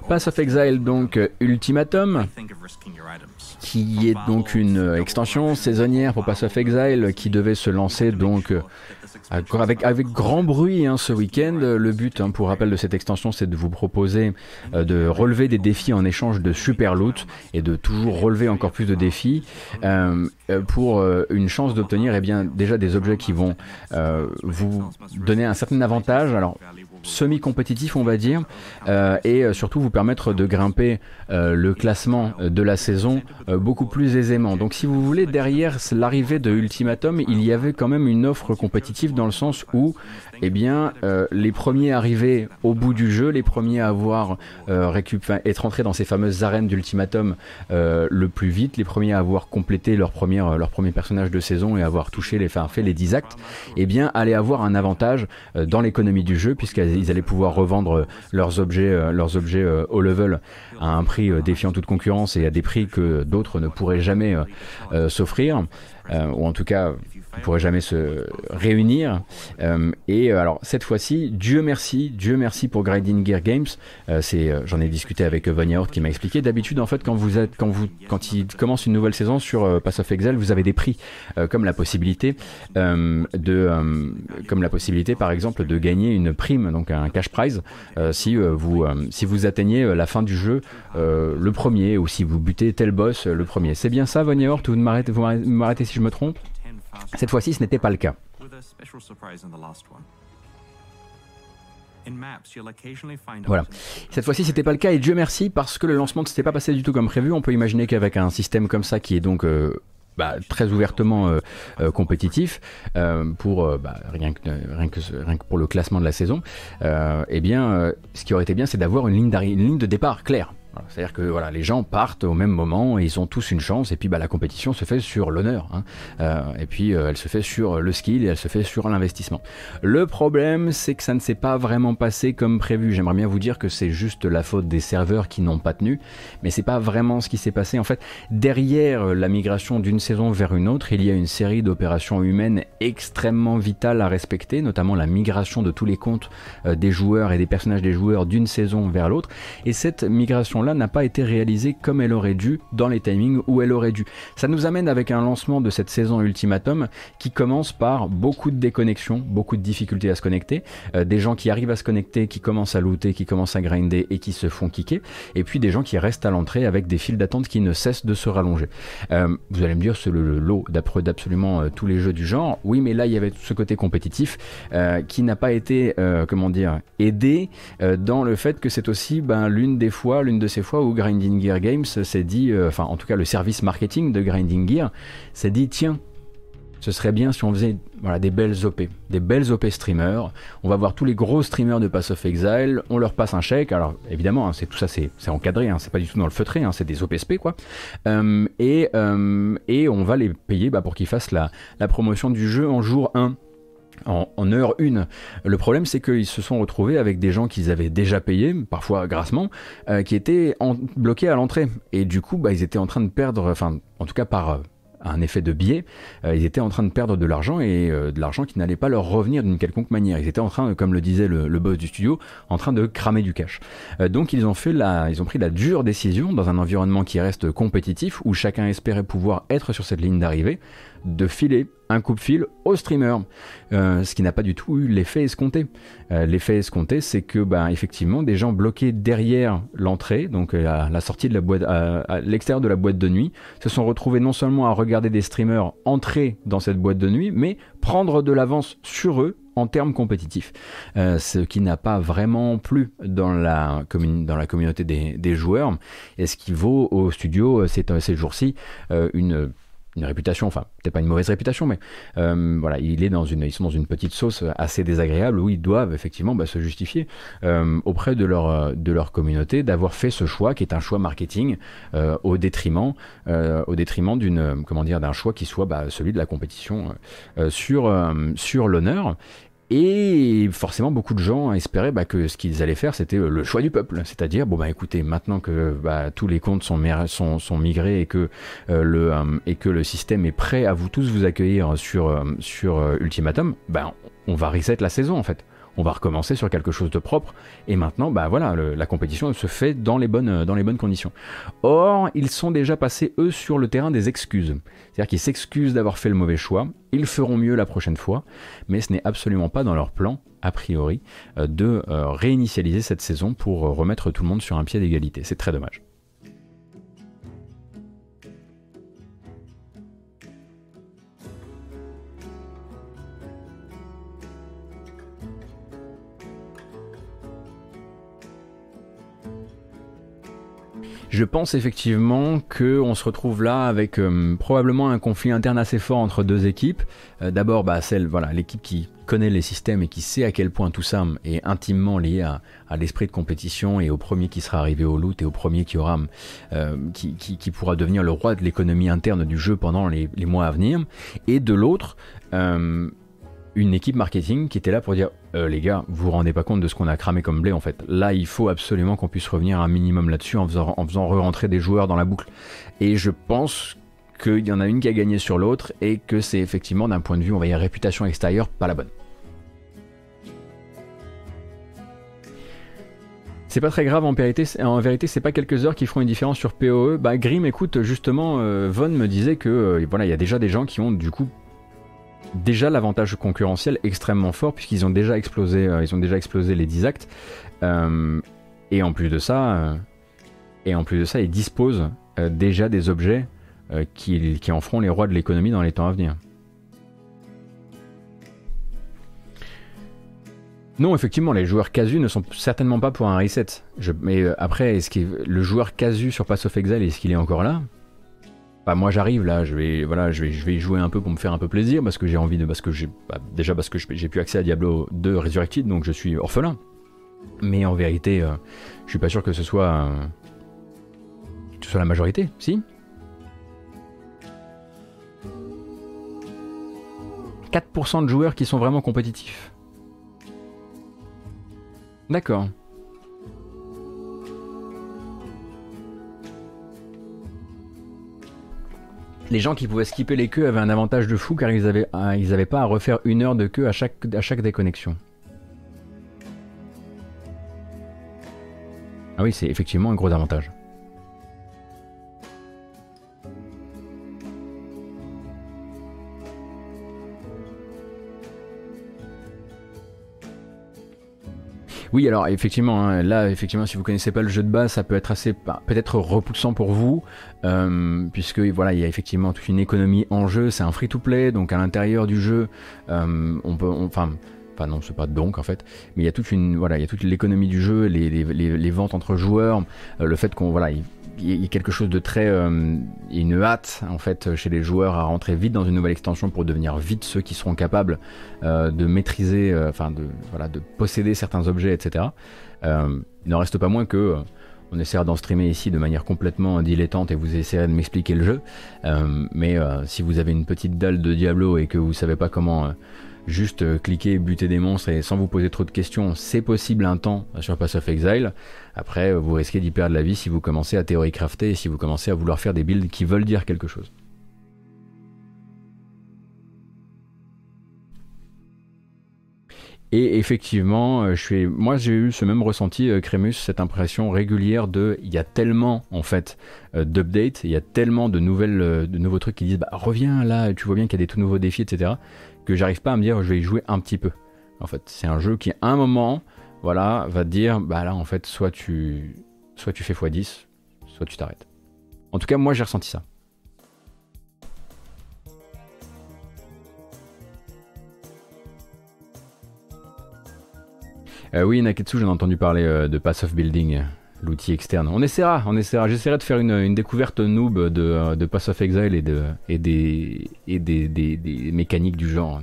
Pass of Exile, donc Ultimatum, qui est donc une extension saisonnière pour Pass of Exile qui devait se lancer donc avec, avec grand bruit hein, ce week-end. Le but, hein, pour rappel de cette extension, c'est de vous proposer euh, de relever des défis en échange de super loot et de toujours relever encore plus de défis euh, euh, pour une chance d'obtenir eh bien déjà des objets qui vont vous donner un certain avantage. Alors semi-compétitif, on va dire, euh, et euh, surtout vous permettre de grimper euh, le classement de la saison beaucoup plus aisément. Donc si vous voulez, derrière l'arrivée de Ultimatum, il y avait quand même une offre compétitive dans le sens où eh bien, les premiers arrivés au bout du jeu, les premiers à avoir être rentrés dans ces fameuses arènes d'Ultimatum le plus vite, les premiers à avoir complété leur, première, leur premier personnage de saison et avoir touché les, enfin, fait les 10 actes, eh bien, allaient avoir un avantage dans l'économie du jeu puisqu'elles ils allaient pouvoir revendre euh, leurs objets, euh, leurs objets euh, au level à un prix défiant toute concurrence et à des prix que d'autres ne pourraient jamais s'offrir, ou en tout cas on pourrait jamais se réunir. Euh, et euh, alors cette fois-ci, Dieu merci, Dieu merci pour Grinding Gear Games. Euh, c'est, j'en ai discuté avec Von Yaourt qui m'a expliqué. D'habitude, en fait, quand vous il commence une nouvelle saison sur Pass of Exile, vous avez des prix comme la possibilité de, comme la possibilité, par exemple, de gagner une prime, donc un cash prize, si vous, si vous atteignez la fin du jeu le premier, ou si vous butez tel boss le premier. C'est bien ça, Von Yaourt, vous m'arrêtez si je me trompe? Cette fois-ci, ce n'était pas le cas. Voilà. Cette fois-ci, c'était pas le cas et Dieu merci parce que le lancement ne s'était pas passé du tout comme prévu. On peut imaginer qu'avec un système comme ça qui est donc euh, bah, très ouvertement euh, euh, compétitif pour bah, rien, que, rien, que, rien, que, pour le classement de la saison, eh bien, ce qui aurait été bien, c'est d'avoir une ligne de départ claire C'est-à-dire que voilà, les gens partent au même moment et ils ont tous une chance. Et puis bah, la compétition se fait sur l'honneur. Hein. Euh, et puis euh, elle se fait sur le skill et elle se fait sur l'investissement. Le problème, c'est que ça ne s'est pas vraiment passé comme prévu. J'aimerais bien vous dire que c'est juste la faute des serveurs qui n'ont pas tenu, mais c'est pas vraiment ce qui s'est passé. En fait, derrière la migration d'une saison vers une autre, il y a une série d'opérations humaines extrêmement vitales à respecter, notamment la migration de tous les comptes euh, des joueurs et des personnages des joueurs d'une saison vers l'autre. Et cette migration là n'a pas été réalisée comme elle aurait dû dans les timings où elle aurait dû. Ça nous amène avec un lancement de cette saison Ultimatum qui commence par beaucoup de déconnexions, beaucoup de difficultés à se connecter, euh, des gens qui arrivent à se connecter, qui commencent à looter, qui commencent à grinder et qui se font kicker, et puis des gens qui restent à l'entrée avec des files d'attente qui ne cessent de se rallonger. Euh, vous allez me dire c'est le, lot d'absolument euh, tous les jeux du genre. Oui, mais là il y avait ce côté compétitif qui n'a pas été, comment dire, aidé dans le fait que c'est aussi ben, l'une des fois, l'une de ces fois où Grinding Gear Games s'est dit, euh, enfin en tout cas le service marketing de Grinding Gear s'est dit tiens, ce serait bien si on faisait voilà, des belles OP, des belles OP streamers. On va voir tous les gros streamers de Pass of Exile, on leur passe un chèque. Alors évidemment, hein, c'est tout ça, c'est encadré, hein, c'est pas du tout dans le feutré, hein, c'est des OPSP quoi. Euh, et, euh, et on va les payer bah, pour qu'ils fassent la, la promotion du jeu en jour 1 en, heure une. Le problème, c'est qu'ils se sont retrouvés avec des gens qu'ils avaient déjà payés, parfois grassement, euh, qui étaient bloqués à l'entrée. Et du coup, bah, ils étaient en train de perdre, enfin, en tout cas par euh, un effet de biais, euh, ils étaient en train de perdre de l'argent et de l'argent qui n'allait pas leur revenir d'une quelconque manière. Ils étaient en train, comme le disait le, boss du studio, en train de cramer du cash. donc ils ont fait la, ils ont pris la dure décision dans un environnement qui reste compétitif où chacun espérait pouvoir être sur cette ligne d'arrivée de filer un coupe-fil au streamer, euh, ce qui n'a pas du tout eu l'effet escompté. Euh, l'effet escompté, c'est que, ben, effectivement, des gens bloqués derrière l'entrée, donc euh, à la sortie de la boîte, à, l'extérieur de la boîte de nuit, se sont retrouvés non seulement à regarder des streamers entrer dans cette boîte de nuit, mais prendre de l'avance sur eux en termes compétitifs. ce qui n'a pas vraiment plu dans la, dans la communauté des, joueurs, et ce qui vaut au studio ces, ces jours-ci une une réputation, enfin peut-être pas une mauvaise réputation, mais euh, voilà, il est dans une, ils sont dans une petite sauce assez désagréable où ils doivent effectivement bah, se justifier euh, auprès de leur, communauté d'avoir fait ce choix qui est un choix marketing euh, au détriment, au détriment d'une, comment d'un choix qui soit bah, celui de la compétition sur l'honneur et forcément, beaucoup de gens espéraient bah, que ce qu'ils allaient faire, c'était le choix du peuple. C'est-à-dire, bon, bah écoutez, maintenant que bah, tous les comptes sont, migrés et que, euh, le, euh, et que le système est prêt à vous tous vous accueillir sur, euh, sur Ultimatum, bah, on va reset la saison en fait on va recommencer sur quelque chose de propre. Et maintenant, bah voilà, la compétition se fait dans les, bonnes, conditions. Or, ils sont déjà passés, eux, sur le terrain des excuses. C'est-à-dire qu'ils s'excusent d'avoir fait le mauvais choix, ils feront mieux la prochaine fois, mais ce n'est absolument pas dans leur plan, a priori, euh, de euh, réinitialiser cette saison pour euh, remettre tout le monde sur un pied d'égalité. C'est très dommage. Je pense effectivement qu'on se retrouve là avec euh, probablement un conflit interne assez fort entre deux équipes. Euh, d'abord, bah, celle, voilà, l'équipe qui connaît les systèmes et qui sait à quel point tout ça est intimement lié à, l'esprit de compétition et au premier qui sera arrivé au loot et au premier qui aura, euh, qui, pourra devenir le roi de l'économie interne du jeu pendant les, mois à venir. Et de l'autre, une équipe marketing qui était là pour dire euh, les gars, vous vous rendez pas compte de ce qu'on a cramé comme blé en fait. Là, il faut absolument qu'on puisse revenir un minimum là-dessus en faisant, en faisant re-rentrer des joueurs dans la boucle. Et je pense qu'il y en a une qui a gagné sur l'autre et que c'est effectivement d'un point de vue, on va dire, réputation extérieure, pas la bonne. C'est pas très grave en vérité, en vérité c'est pas quelques heures qui feront une différence sur PoE. Bah Grim écoute justement euh, Von me disait que euh, voilà, il y a déjà des gens qui ont du coup déjà l'avantage concurrentiel extrêmement fort puisqu'ils ont déjà explosé, euh, les 10 actes. Euh, et en plus de ça, euh, et en plus de ça, ils disposent déjà des objets qui, qui, en feront les rois de l'économie dans les temps à venir. Non, effectivement, les joueurs casus ne sont certainement pas pour un reset. mais après, est-ce que le joueur casu sur Pass of Exile, est-ce qu'il est encore là? Bah, moi j'arrive là, je vais voilà, jouer un peu pour me faire un peu plaisir parce que j'ai envie de parce que j'ai bah, déjà parce que j'ai plus accès à Diablo 2 Resurrected donc je suis orphelin. Mais en vérité, euh, je suis pas sûr que ce soit Sur la majorité, si? 4% de joueurs qui sont vraiment compétitifs. D'accord. Les gens qui pouvaient skipper les queues avaient un avantage de fou car ils n'avaient pas à refaire une heure de queue à chaque, à chaque déconnexion. Ah oui, c'est effectivement un gros avantage. Oui, alors effectivement, hein, là, effectivement, si vous connaissez pas le jeu de base, ça peut être assez, bah, peut-être repoussant pour vous, euh, puisque voilà, il y a effectivement toute une économie en jeu. C'est un free-to-play, donc à l'intérieur du jeu, euh, on peut, enfin. Enfin non, c'est pas donc en fait, mais il y a toute une voilà, il y a toute l'économie du jeu, les, ventes entre joueurs, euh, le fait qu'on voilà, il y a quelque chose de très euh, une hâte en fait chez les joueurs à rentrer vite dans une nouvelle extension pour devenir vite ceux qui seront capables euh, de maîtriser, euh, enfin de voilà, de posséder certains objets, etc. il n'en reste pas moins que on essaiera d'en streamer ici de manière complètement dilettante et vous essayerez de m'expliquer le jeu. mais si vous avez une petite dalle de Diablo et que vous savez pas comment juste euh, cliquer, buter des monstres et sans vous poser trop de questions, c'est possible un temps sur Pass of Exile. Après, euh, vous risquez d'y perdre la vie si vous commencez à théorie crafter et si vous commencez à vouloir faire des builds qui veulent dire quelque chose. Et effectivement, euh, je moi j'ai eu ce même ressenti, Crémus, cette impression régulière de, il y a tellement en fait d'updates, il y a tellement de de nouveaux trucs qui disent, bah reviens là, tu vois bien qu'il y a des tout nouveaux défis, etc que j'arrive pas à me dire je vais y jouer un petit peu. En fait, c'est un jeu qui à un moment, voilà, va te dire bah là en fait soit tu soit tu fais x10, soit tu t'arrêtes. En tout cas, moi j'ai ressenti ça. Euh, oui, Naketsu, j'en ai entendu parler euh, de Pass of Building l'outil externe. On essaiera, on essaiera. J'essaierai de faire une, découverte noob de, de, Pass of Exile et, de, et, des, et des, des, mécaniques du genre.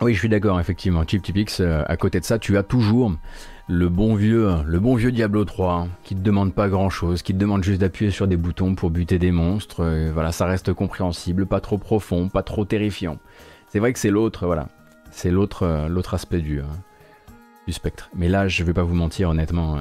Oui, je suis d'accord, effectivement. Chip Tipix, euh, à côté de ça, tu as toujours le bon vieux, le bon vieux Diablo 3, qui te demande pas grand chose, qui te demande juste d'appuyer sur des boutons pour buter des monstres. voilà, ça reste compréhensible, pas trop profond, pas trop terrifiant. C'est vrai que c'est l'autre, voilà, c'est l'autre, euh, l'autre aspect du, euh, du spectre. Mais là, je vais pas vous mentir, honnêtement.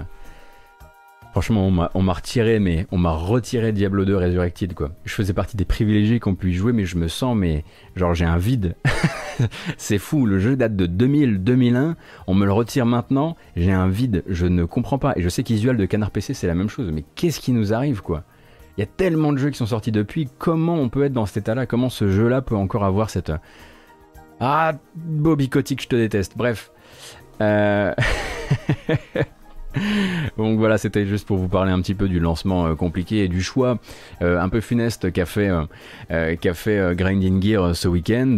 Franchement, on m'a retiré, mais on m'a retiré Diablo 2 Resurrected, quoi. Je faisais partie des privilégiés qu'on puisse jouer, mais je me sens, mais genre, j'ai un vide. c'est fou, le jeu date de 2000, 2001, on me le retire maintenant, j'ai un vide, je ne comprends pas. Et je sais qu'Isual de Canard PC, c'est la même chose, mais qu'est-ce qui nous arrive, quoi? Il y a tellement de jeux qui sont sortis depuis, comment on peut être dans cet état-là? Comment ce jeu-là peut encore avoir cette... Ah, Bobby Kotick, je te déteste. Bref. Euh... Donc voilà, c'était juste pour vous parler un petit peu du lancement euh, compliqué et du choix euh, un peu funeste qu'a fait, euh, Grinding Gear ce week-end.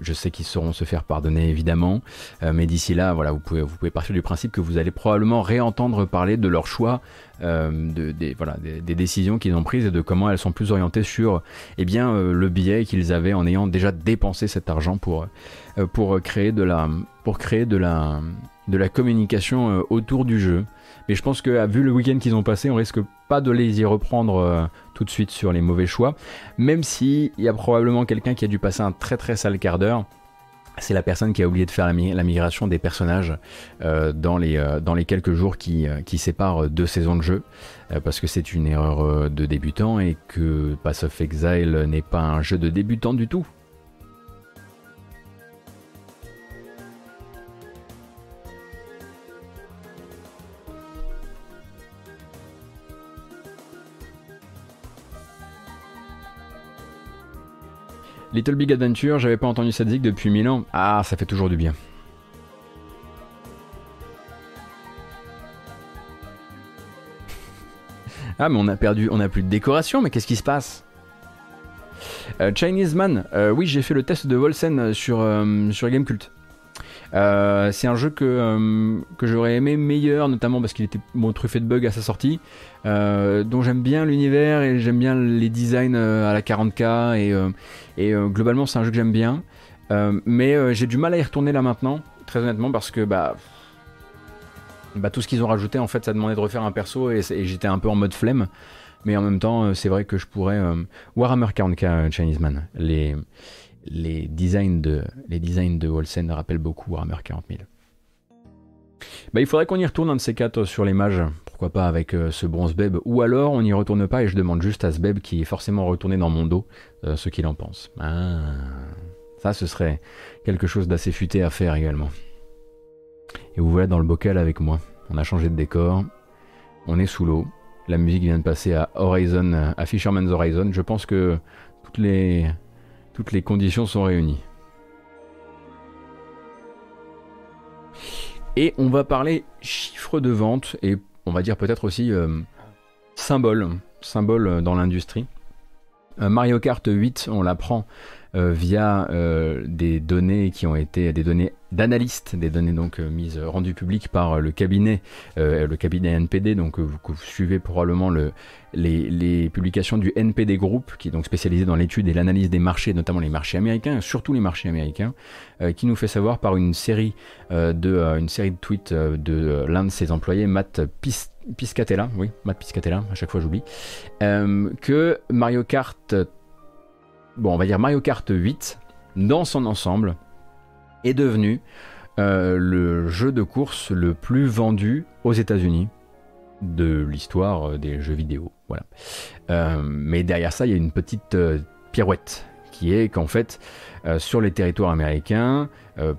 je sais qu'ils sauront se faire pardonner évidemment, mais d'ici là, voilà, vous pouvez, vous pouvez partir du principe que vous allez probablement réentendre parler de leur choix de, des, décisions qu'ils ont prises et de comment elles sont plus orientées sur eh bien, le billet qu'ils avaient en ayant déjà dépensé cet argent pour créer de la, pour créer de la, de la communication euh, autour du jeu. Mais je pense que, vu le week-end qu'ils ont passé, on risque pas de les y reprendre euh, tout de suite sur les mauvais choix. Même si il y a probablement quelqu'un qui a dû passer un très très sale quart d'heure. C'est la personne qui a oublié de faire la, migration des personnages euh, dans, les, quelques jours qui, qui séparent deux saisons de jeu. parce que c'est une erreur de débutant et que Pass of Exile n'est pas un jeu de débutant du tout. Little Big Adventure, j'avais pas entendu cette zig depuis mille ans. Ah, ça fait toujours du bien. ah, mais on a perdu, on a plus de décoration, mais qu'est-ce qui se passe? Euh, Chinese Man, euh, oui, j'ai fait le test de Volsen sur, euh, sur Gamecult. Euh, c'est un jeu que, que j'aurais aimé meilleur, notamment parce qu'il était bon, truffé de bugs à sa sortie, dont j'aime bien l'univers et j'aime bien les designs à la 40K et, et globalement c'est un jeu que j'aime bien. mais j'ai du mal à y retourner là maintenant, très honnêtement, parce que bah, bah, tout ce qu'ils ont rajouté, en fait, ça demandait de refaire un perso et, j'étais un peu en mode flemme. Mais en même temps, c'est vrai que je pourrais. Warhammer 40k Chinese Man, les, les designs de, les designs de Wolsen rappellent beaucoup Warhammer 40 000. Bah, il faudrait qu'on y retourne un de ces quatre sur les mages, pourquoi pas avec euh, ce bronze beb, ou alors on n'y retourne pas et je demande juste à ce beb qui est forcément retourné dans mon dos euh, ce qu'il en pense. Ah, ça ce serait quelque chose d'assez futé à faire également. Et vous voilà dans le bocal avec moi. On a changé de décor, on est sous l'eau, la musique vient de passer à Horizon, à Fisherman's Horizon. Je pense que toutes les toutes les conditions sont réunies. Et on va parler chiffres de vente et on va dire peut-être aussi euh, symbole, symbole dans l'industrie. Euh, Mario Kart 8, on l'apprend euh, via euh, des données qui ont été des données d'analystes, des données donc euh, mises rendues publiques par le cabinet, le cabinet NPD. Donc vous, suivez probablement le, les, les, publications du NPD Group, qui est donc spécialisé dans l'étude et l'analyse des marchés, notamment les marchés américains, surtout les marchés américains, qui nous fait savoir par une série de une série de tweets de l'un de ses employés, Matt Piscatella, oui, Matt Piscatella, à chaque fois j'oublie, que Mario Kart bon, on va dire Mario Kart 8, dans son ensemble, est devenu euh, le jeu de course le plus vendu aux États-Unis de l'histoire euh, des jeux vidéo. Voilà. Euh, mais derrière ça, il y a une petite pirouette qui est qu'en fait, sur les territoires américains,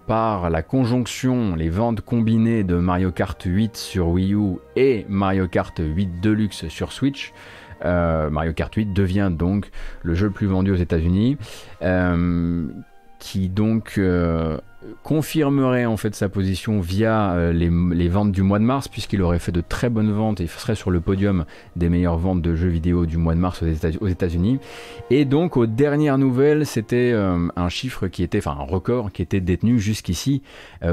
par la conjonction, les ventes combinées de Mario Kart 8 sur Wii U et Mario Kart 8 Deluxe sur Switch, euh, Mario Kart 8 devient donc le jeu le plus vendu aux États-Unis, euh, qui donc euh, confirmerait en fait sa position via les, ventes du mois de mars, puisqu'il aurait fait de très bonnes ventes et serait sur le podium des meilleures ventes de jeux vidéo du mois de mars aux États-Unis. Et donc aux dernières nouvelles, c'était un chiffre qui était, enfin un record qui était détenu jusqu'ici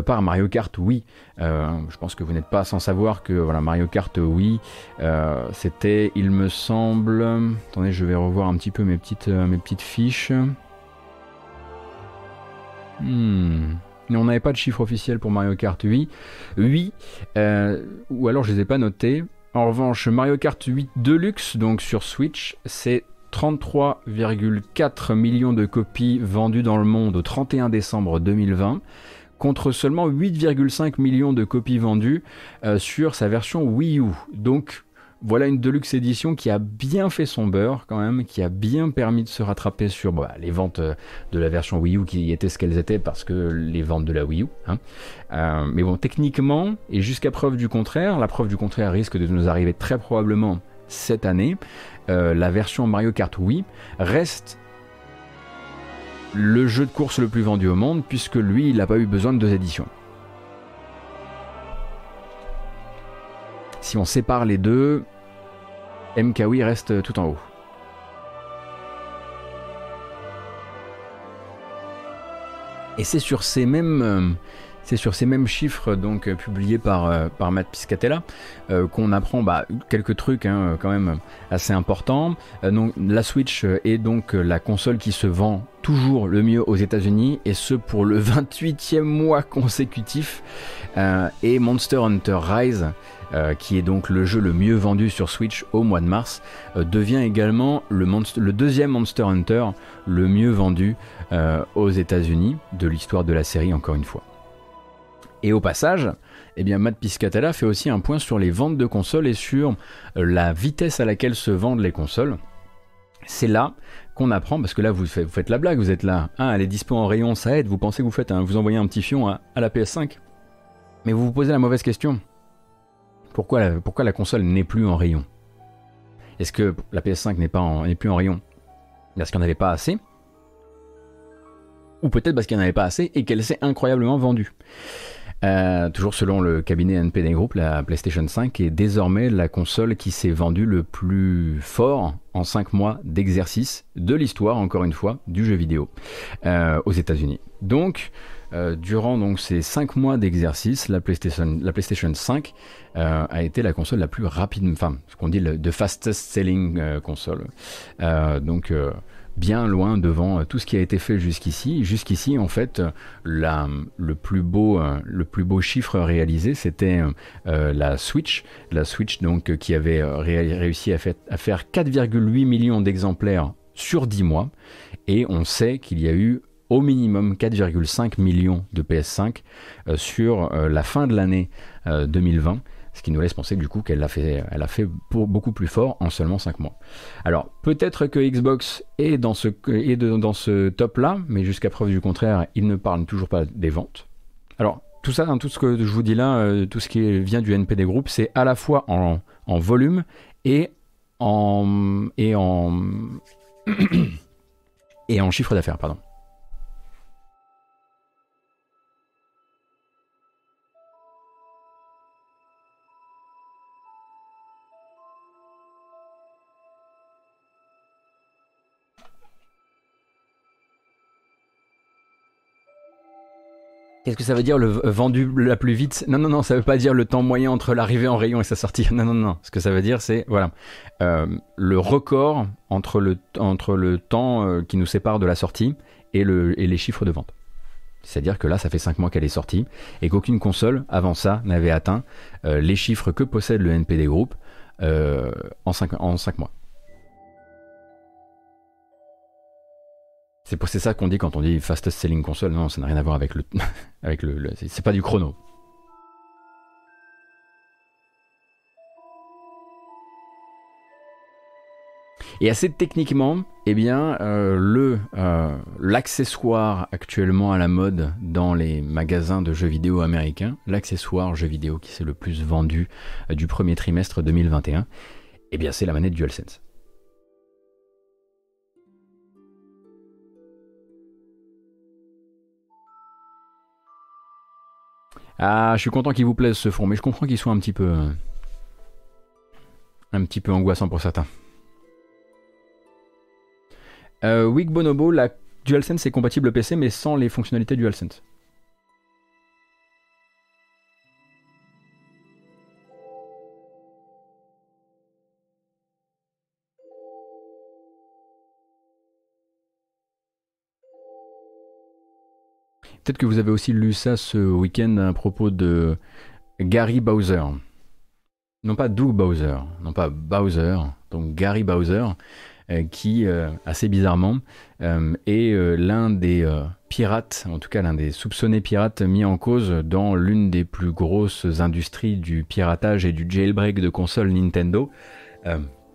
par Mario Kart Wii. Euh, je pense que vous n'êtes pas sans savoir que voilà, Mario Kart euh, c'était, il me semble. Attendez, je vais revoir un petit peu mes petites, euh, mes petites fiches. Hmm. On n'avait pas de chiffre officiel pour Mario Kart 8. Oui, ou alors je les ai pas notés. En revanche, Mario Kart 8 Deluxe, donc sur Switch, c'est 33,4 millions de copies vendues dans le monde au 31 décembre 2020 contre seulement 8,5 millions de copies vendues euh, sur sa version Wii U. Donc voilà une Deluxe édition qui a bien fait son beurre quand même, qui a bien permis de se rattraper sur bah, les ventes euh, de la version Wii U qui étaient ce qu'elles étaient parce que les ventes de la Wii U. Hein. Euh, mais bon, techniquement, et jusqu'à preuve du contraire, la preuve du contraire risque de nous arriver très probablement cette année, la version Mario Kart Wii reste le jeu de course le plus vendu au monde, puisque lui, il n'a pas eu besoin de deux éditions. Si on sépare les deux, MKW reste tout en haut. Et c'est sur ces mêmes, euh, sur ces mêmes chiffres donc euh, publiés par, euh, par Matt Piscatella qu'on apprend bah, quelques trucs hein, quand même assez importants. la Switch est donc la console qui se vend toujours le mieux aux États-Unis et ce pour le 28e mois consécutif. et Monster Hunter Rise, qui est donc le jeu le mieux vendu sur Switch au mois de mars, devient également le, deuxième Monster Hunter le mieux vendu aux États-Unis de l'histoire de la série encore une fois. Et au passage, eh bien, Matt Piscatella fait aussi un point sur les ventes de consoles et sur euh, la vitesse à laquelle se vendent les consoles. C'est là qu'on apprend, parce que là vous faites, la blague, vous êtes là, ah, elle est dispo en rayon, ça aide, vous pensez que vous faites, vous envoyez un petit fion à, la PS5. Mais vous vous posez la mauvaise question. Pourquoi la, console n'est plus en rayon? Est-ce que la PS5 n'est pas plus en rayon? Parce qu'il n'y en avait pas assez? Ou peut-être parce qu'il n'y en avait pas assez et qu'elle s'est incroyablement vendue. Euh, toujours selon le cabinet NPD Group, la PlayStation 5 est désormais la console qui s'est vendue le plus fort en 5 mois d'exercice de l'histoire, encore une fois, du jeu vidéo euh, aux États-Unis. Donc, durant donc ces 5 mois d'exercice, la PlayStation, la PlayStation 5 a été la console la plus rapide, enfin ce qu'on dit le fastest selling console. donc bien loin devant euh, tout ce qui a été fait jusqu'ici. Jusqu'ici, en fait, la, le, plus beau, euh, le plus beau chiffre réalisé, c'était euh, la Switch. La Switch, donc, qui avait réussi à, à faire 4,8 millions d'exemplaires sur 10 mois. Et on sait qu'il y a eu au minimum 4,5 millions de PS5 sur la fin de l'année 2020 ce qui nous laisse penser du coup qu'elle a fait, beaucoup plus fort en seulement 5 mois. Alors peut-être que Xbox est dans ce, top-là, mais jusqu'à preuve du contraire, il ne parle toujours pas des ventes. Alors tout ça, tout ce que je vous dis là, euh, tout ce qui vient du NPD Group, c'est à la fois en, en volume et en, et et en chiffre d'affaires, pardon. Qu'est-ce que ça veut dire le vendu la plus vite? Non, non, non, ça veut pas dire le temps moyen entre l'arrivée en rayon et sa sortie. Non, non, non. Ce que ça veut dire, c'est voilà euh, le record entre le, entre le temps euh, qui nous sépare de la sortie et, le, et les chiffres de vente. C'est-à-dire que là, ça fait 5 mois qu'elle est sortie et qu'aucune console avant ça n'avait atteint euh, les chiffres que possède le NPD Group en 5 en mois. C'est pour ça qu'on dit quand on dit fastest selling console, non, ça n'a rien à voir avec le, avec le, c'est pas du chrono. Et assez techniquement, eh bien, euh, euh, l'accessoire actuellement à la mode dans les magasins de jeux vidéo américains, l'accessoire jeu vidéo qui s'est le plus vendu euh, du premier trimestre 2021, eh bien, c'est la manette DualSense. Ah, je suis content qu'il vous plaise ce fond, mais je comprends qu'il soit un petit peu. un petit peu angoissant pour certains. Euh, Wig Bonobo, la DualSense est compatible PC mais sans les fonctionnalités DualSense. Peut-être que vous avez aussi lu ça ce week-end à propos de Gary Bowser. Non pas Doug Bowser, non pas Bowser, donc Gary Bowser, euh, qui, euh, assez bizarrement, euh, est l'un des pirates, en tout cas l'un des soupçonnés pirates mis en cause dans l'une des plus grosses industries du piratage et du jailbreak de consoles Nintendo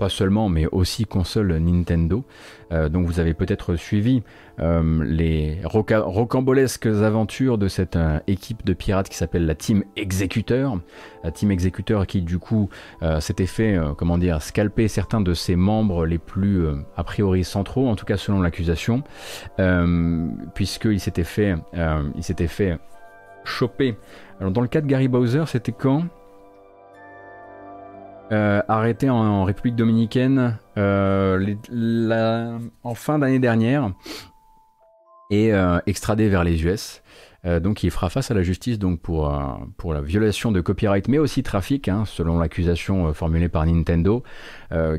pas seulement, mais aussi console Nintendo. Euh, donc vous avez peut-être suivi euh, les rocambolesques aventures de cette euh, équipe de pirates qui s'appelle la Team Executor. La Team Executor qui du coup s'était fait, comment dire, scalper certains de ses membres les plus a priori centraux, en tout cas selon l'accusation, puisqu'il s'était fait, s'était fait choper. Alors dans le cas de Gary Bowser, c'était quand? Euh, arrêté en, République dominicaine euh, en fin d'année dernière et euh, extradé vers les US. donc il fera face à la justice donc pour, pour la violation de copyright mais aussi trafic hein, selon l'accusation formulée par Nintendo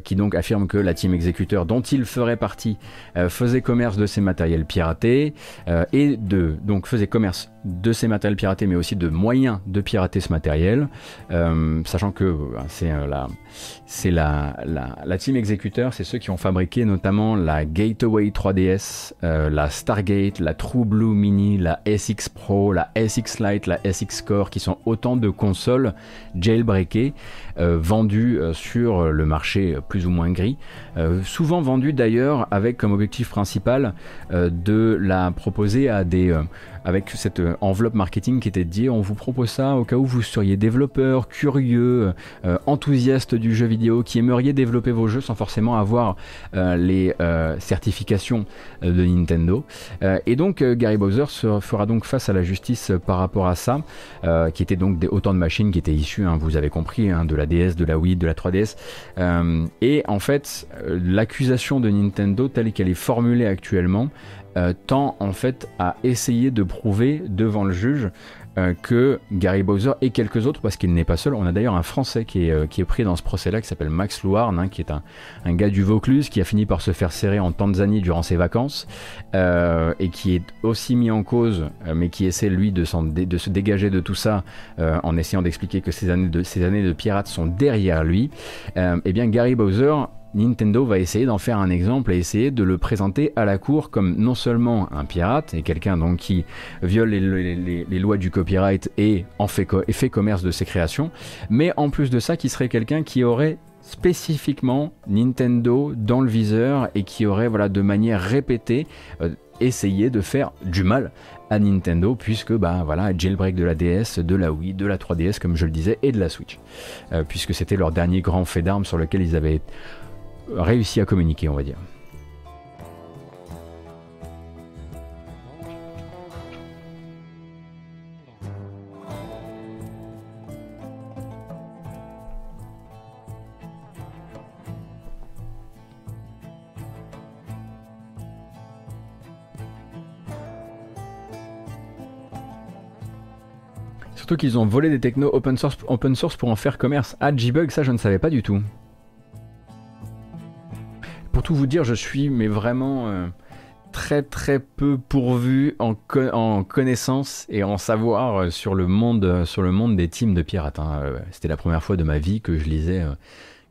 qui donc affirme que la team exécuteur dont il ferait partie faisait commerce de ces matériels piratés et de donc faisait commerce de ces matériels piratés, mais aussi de moyens de pirater ce matériel, euh, sachant que euh, c'est euh, la, c'est la, la, team exécuteur, c'est ceux qui ont fabriqué notamment la Gateway 3DS, la Stargate, la True Blue Mini, la SX Pro, la SX Lite, la SX Core, qui sont autant de consoles jailbreakées vendues sur le marché plus ou moins gris, souvent vendues d'ailleurs avec comme objectif principal de la proposer à des avec cette euh, enveloppe marketing qui était dédiée. On vous propose ça au cas où vous seriez développeur, curieux, euh, enthousiaste du jeu vidéo, qui aimeriez développer vos jeux sans forcément avoir euh, les certifications de Nintendo. et donc Gary Bowser se fera donc face à la justice par rapport à ça, qui était donc des, autant de machines qui étaient issues, hein, vous avez compris, hein, de la DS, de la Wii, de la 3DS. et en fait, l'accusation de Nintendo telle qu'elle est formulée actuellement, tend en fait à essayer de prouver devant le juge euh, que Gary Bowser et quelques autres, parce qu'il n'est pas seul. On a d'ailleurs un Français qui est, euh, pris dans ce procès-là, qui s'appelle Max Louarn, hein, qui est un, gars du Vaucluse, qui a fini par se faire serrer en Tanzanie durant ses vacances, euh, et qui est aussi mis en cause, euh, mais qui essaie lui de, se dégager de tout ça, en essayant d'expliquer que ces années de, ces sont derrière lui. eh bien, Gary Bowser Nintendo va essayer d'en faire un exemple et essayer de le présenter à la cour comme non seulement un pirate et quelqu'un donc qui viole les, lois du copyright et fait commerce de ses créations, mais en plus de ça qui serait quelqu'un qui aurait spécifiquement Nintendo dans le viseur et qui aurait voilà de manière répétée euh, essayé de faire du mal à Nintendo puisque bah voilà jailbreak de la DS, de la Wii, de la 3DS comme je le disais et de la Switch euh, puisque c'était leur dernier grand fait d'armes sur lequel ils avaient réussi à communiquer, on va dire. Surtout qu'ils ont volé des technos open source, pour en faire commerce. Ah, G-Bug, ça je ne savais pas du tout tout vous dire, je suis mais vraiment euh, très très peu pourvu en, en connaissances et en savoir euh, sur le monde euh, sur le monde des teams de pirates. Hein. C'était la première fois de ma vie que je lisais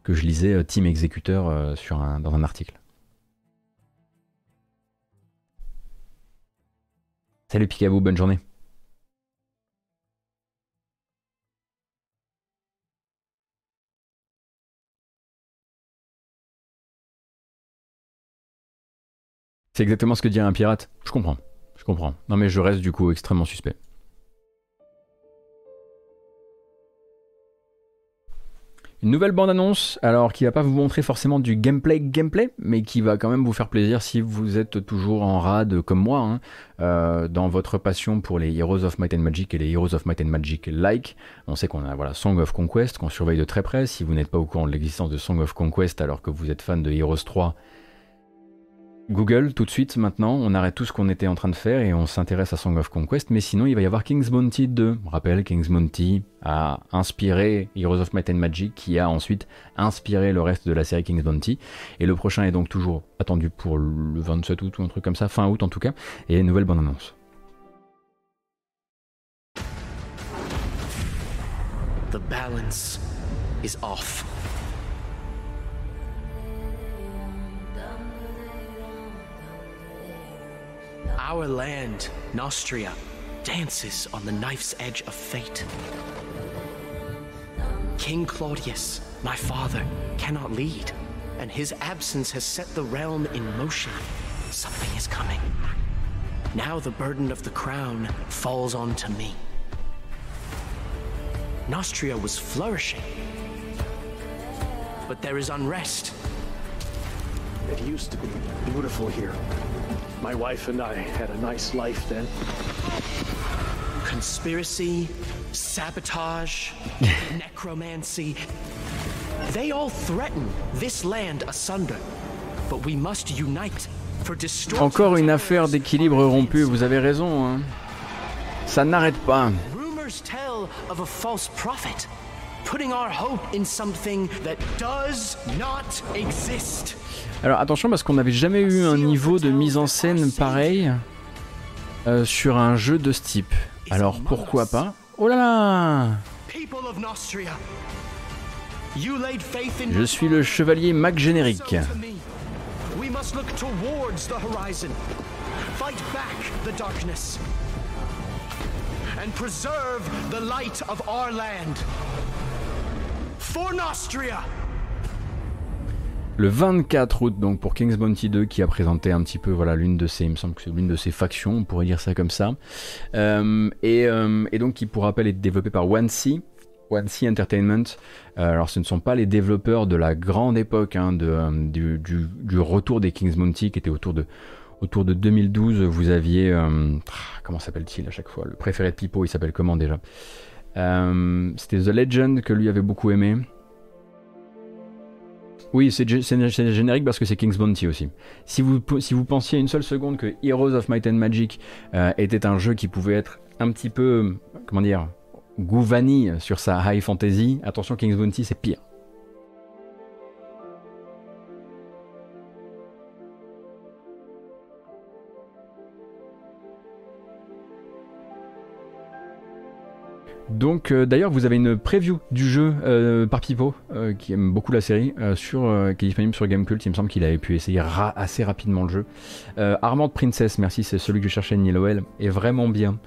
que je lisais Team Exécuteur sur un, dans un article. Salut Picaboo, bonne journée. C'est exactement ce que dit un pirate. Je comprends. Je comprends. Non mais je reste du coup extrêmement suspect. Une nouvelle bande-annonce, alors qui va pas vous montrer forcément du gameplay gameplay, mais qui va quand même vous faire plaisir si vous êtes toujours en rade comme moi, hein, euh, dans votre passion pour les Heroes of Might and Magic et les Heroes of Might and Magic like. On sait qu'on a voilà Song of Conquest qu'on surveille de très près. Si vous n'êtes pas au courant de l'existence de Song of Conquest alors que vous êtes fan de Heroes 3, Google tout de suite maintenant, on arrête tout ce qu'on était en train de faire et on s'intéresse à Song of Conquest, mais sinon il va y avoir King's Bounty 2. On rappelle, King's Bounty a inspiré Heroes of Might and Magic qui a ensuite inspiré le reste de la série King's Bounty. Et le prochain est donc toujours attendu pour le 27 août ou un truc comme ça, fin août en tout cas, et nouvelle bande annonce. The balance is off. Our land, Nostria, dances on the knife's edge of fate. King Claudius, my father, cannot lead, and his absence has set the realm in motion. Something is coming. Now the burden of the crown falls onto me. Nostria was flourishing, but there is unrest. It used to be beautiful here. My wife and I had a nice life then. Conspiracy, sabotage, necromancy. They all threaten this land asunder. But we must unite for Encore une affaire d'équilibre rompu, vous avez raison. Hein. Ça n'arrête pas. Rumors tell of a false prophet putting our hope in something that does not exist. Alors attention parce qu'on n'avait jamais eu un niveau de mise en scène pareil euh, sur un jeu de ce type. Alors pourquoi pas? Oh là là Je suis le chevalier Mac générique. For Nostria! Le 24 août donc pour King's Bounty 2 qui a présenté un petit peu voilà l'une de ses il me semble que c'est l'une de ses factions on pourrait dire ça comme ça. Euh, euh, et, donc qui pour rappel est développé par One C One C Entertainment. Euh, alors ce ne sont pas les développeurs de la grande époque hein, de, du, retour des King's Bounty qui était autour de autour de 2012 vous aviez ah, comment s'appelle-t-il à chaque fois? Le préféré de Pipo il s'appelle comment déjà? C'était The Legend que lui avait beaucoup aimé Oui, c'est générique parce que c'est King's Bounty aussi. Si vous, si vous pensiez une seule seconde que Heroes of Might and Magic euh, était un jeu qui pouvait être un petit peu, comment dire, goût vanille sur sa high fantasy, attention, King's Bounty c'est pire. Donc euh, d'ailleurs vous avez une preview du jeu euh, par Pipo euh, qui aime beaucoup la série sur, qui est disponible sur Gamecult. Il me semble qu'il avait pu essayer assez rapidement le jeu. Armand Princess, merci, c'est celui que je cherchais Nilowell, est vraiment bien.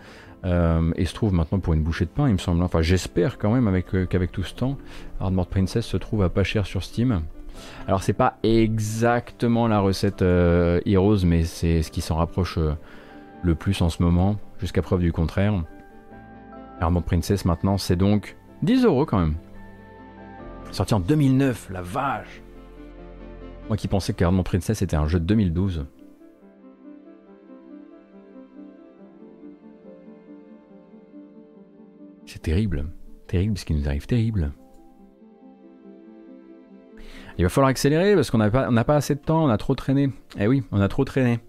et se trouve maintenant pour une bouchée de pain, il me semble. Enfin j'espère quand même avec, qu'avec tout ce temps, Armored Princess se trouve à pas cher sur Steam. Alors c'est pas exactement la recette Heroes, mais c'est ce qui s'en rapproche le plus en ce moment, jusqu'à preuve du contraire. Armand Princess maintenant, c'est donc 10 euros quand même. Sorti en 2009, la vache Moi qui pensais qu'Armand Princess était un jeu de 2012. C'est terrible. Terrible ce qui nous arrive, terrible. Il va falloir accélérer parce qu'on n'a pas, pas, assez de temps, on a trop traîné. Eh oui, on a trop traîné.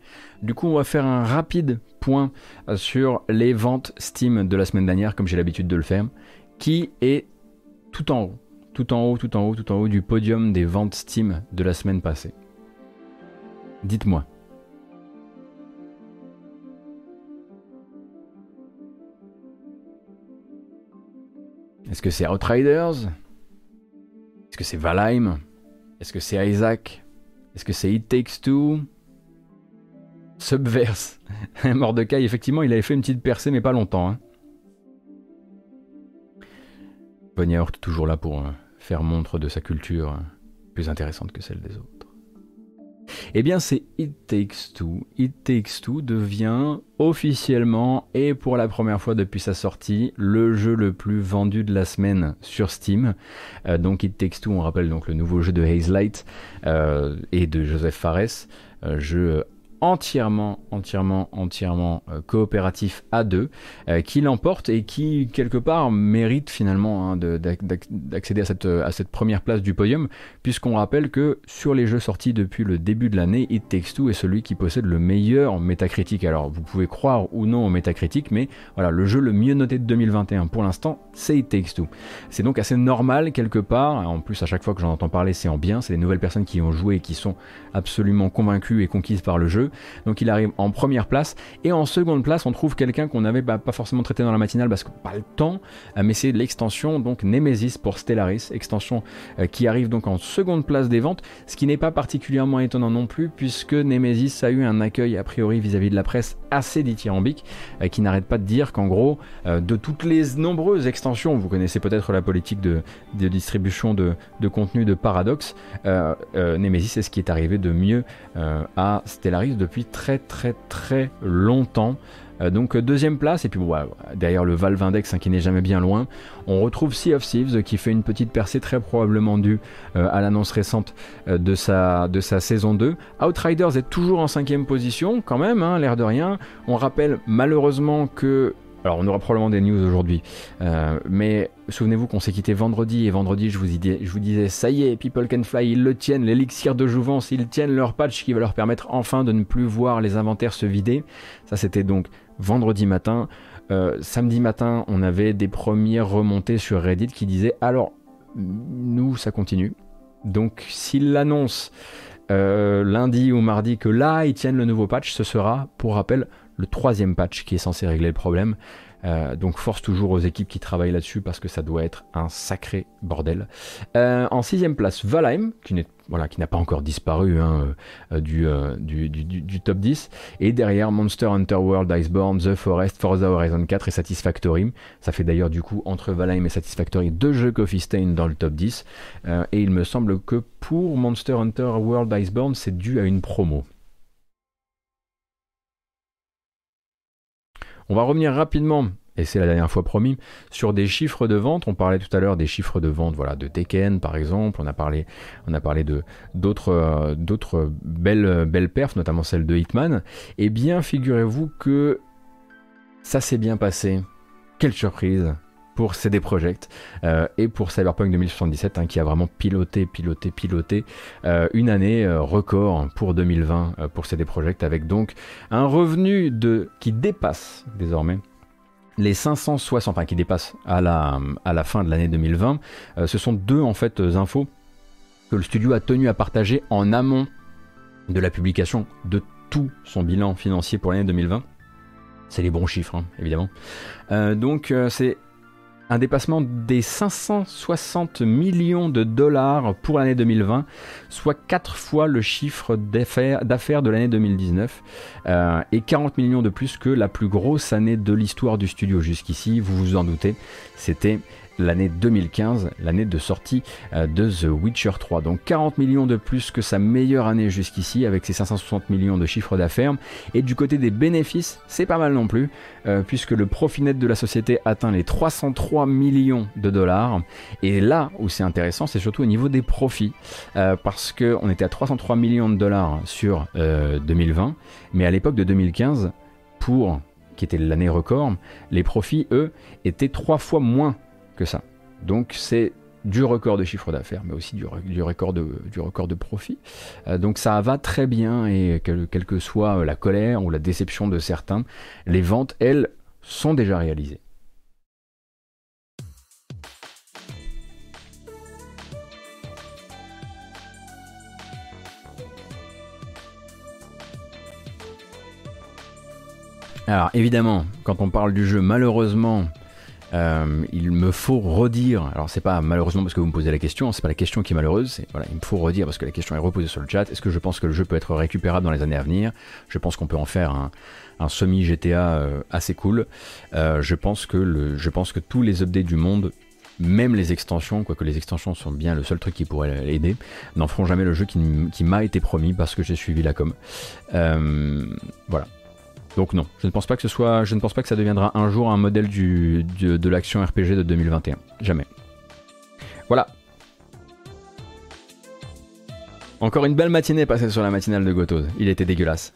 Du coup, on va faire un rapide point sur les ventes Steam de la semaine dernière, comme j'ai l'habitude de le faire, qui est tout en haut, tout en haut, tout en haut, tout en haut du podium des ventes Steam de la semaine passée. Dites-moi. Est-ce que c'est Outriders? Est-ce que c'est Valheim? Est-ce que c'est Isaac? Est-ce que c'est It Takes Two? Subverse. Mordecai, effectivement, il avait fait une petite percée, mais pas longtemps. Hein. toujours là pour euh, faire montre de sa culture euh, plus intéressante que celle des autres. Eh bien, c'est It Takes Two. It Takes Two devient officiellement et pour la première fois depuis sa sortie le jeu le plus vendu de la semaine sur Steam. Euh, donc It Takes Two, on rappelle donc le nouveau jeu de Haze Light euh, et de Joseph Fares, jeu entièrement, entièrement, entièrement euh, coopératif à deux, euh, qui l'emporte et qui, quelque part, mérite finalement hein, d'accéder à cette, à cette première place du podium, puisqu'on rappelle que sur les jeux sortis depuis le début de l'année, It Takes Two est celui qui possède le meilleur métacritique. Alors, vous pouvez croire ou non au métacritique, mais voilà, le jeu le mieux noté de 2021 pour l'instant, c'est It Takes Two. C'est donc assez normal, quelque part, en plus, à chaque fois que j'en entends parler, c'est en bien, c'est les nouvelles personnes qui ont joué et qui sont absolument convaincues et conquises par le jeu. Donc il arrive en première place. Et en seconde place, on trouve quelqu'un qu'on n'avait pas forcément traité dans la matinale parce que pas le temps, euh, mais c'est l'extension donc Nemesis pour Stellaris, extension euh, qui arrive donc en seconde place des ventes, ce qui n'est pas particulièrement étonnant non plus puisque Nemesis a eu un accueil a priori vis-à-vis de la presse assez dithyrambique euh, qui n'arrête pas de dire qu'en gros, de toutes les nombreuses extensions, vous connaissez peut-être la politique de, distribution de, de, contenu de Paradox, Nemesis est ce qui est arrivé de mieux à Stellaris depuis très très très longtemps. Euh, donc deuxième place, et puis derrière le Valve Index hein, qui n'est jamais bien loin, on retrouve Sea of Thieves qui fait une petite percée très probablement due euh, à l'annonce récente euh, de, sa, de sa saison 2. Outriders est toujours en cinquième position quand même, hein, l'air de rien. On rappelle malheureusement que alors on aura probablement des news aujourd'hui, euh, mais souvenez-vous qu'on s'est quitté vendredi et vendredi je vous, disais ça y est, People Can Fly, ils le tiennent, l'élixir de jouvence, ils tiennent leur patch qui va leur permettre enfin de ne plus voir les inventaires se vider. Ça c'était donc vendredi matin. Euh, samedi matin, on avait des premières remontées sur Reddit qui disaient alors nous ça continue. Donc s'ils l'annoncent euh, lundi ou mardi que là ils tiennent le nouveau patch, ce sera pour rappel le troisième patch qui est censé régler le problème. Euh, donc force toujours aux équipes qui travaillent là-dessus parce que ça doit être un sacré bordel. Euh, en sixième place, Valheim, qui n'a pas encore disparu hein, euh, du, du, du, top 10. Et derrière Monster Hunter World, Iceborne, The Forest, Forza Horizon 4 et Satisfactory. Ça fait d'ailleurs du coup entre Valheim et Satisfactory deux jeux Coffee Stain dans le top 10. et il me semble que pour Monster Hunter World Iceborne, c'est dû à une promo. On va revenir rapidement et c'est la dernière fois promis, sur des chiffres de vente. On parlait tout à l'heure des chiffres de vente voilà, de Tekken par exemple, on a parlé, on a parlé de, d'autres, euh, d'autres belles, belles perfs, notamment celle de Hitman. Eh bien, figurez-vous que ça s'est bien passé. Quelle surprise pour CD Projekt euh, et pour Cyberpunk 2077 hein, qui a vraiment piloté, piloté, piloté euh, une année euh, record pour 2020 pour CD Projekt avec donc un revenu de, qui dépasse désormais les 560, enfin qui dépasse à la, à la fin de l'année 2020. ce sont deux en fait infos que le studio a tenu à partager en amont de la publication de tout son bilan financier pour l'année 2020. C'est les bons chiffres, hein, évidemment. donc c'est un dépassement des 560 millions de dollars pour l'année 2020, soit 4 fois le chiffre d'affaires de l'année 2019, euh, et 40 millions de plus que la plus grosse année de l'histoire du studio. Jusqu'ici, vous vous en doutez, c'était l'année 2015, l'année de sortie euh, de The Witcher 3. Donc 40 millions de plus que sa meilleure année jusqu'ici avec ses 560 millions de chiffre d'affaires. Et du côté des bénéfices, c'est pas mal non plus, euh, puisque le profit net de la société atteint les 303 millions de dollars. Et là où c'est intéressant, c'est surtout au niveau des profits, euh, parce qu'on était à 303 millions de dollars sur 2020, mais à l'époque de 2015, pour qui était l'année record, les profits, eux, étaient trois fois moins que ça. Donc c'est du record de chiffre d'affaires, mais aussi du, record, de, du record de profit. Euh, donc ça va très bien et quelle que soit la colère ou la déception de certains, les ventes, elles, sont déjà réalisées. Alors évidemment, quand on parle du jeu, malheureusement, euh, il me faut redire, alors c'est pas malheureusement parce que vous me posez la question, c'est pas la question qui est malheureuse, voilà, il me faut redire parce que la question est reposée sur le chat. Est-ce que je pense que le jeu peut être récupérable dans les années à venir? Je pense qu'on peut en faire un, semi GTA euh, assez cool. Euh, je pense que je pense que tous les updates du monde même les extensions, quoique les extensions sont bien le seul truc qui pourrait l'aider, n'en feront jamais le jeu qui m'a été promis parce que j'ai suivi la com. voilà. Donc non, je ne pense pas que ce soit, je ne pense pas que ça deviendra un jour un modèle de l'action RPG de 2021. Jamais. Voilà. Encore une belle matinée passée sur la matinale de Gotos. Il était dégueulasse.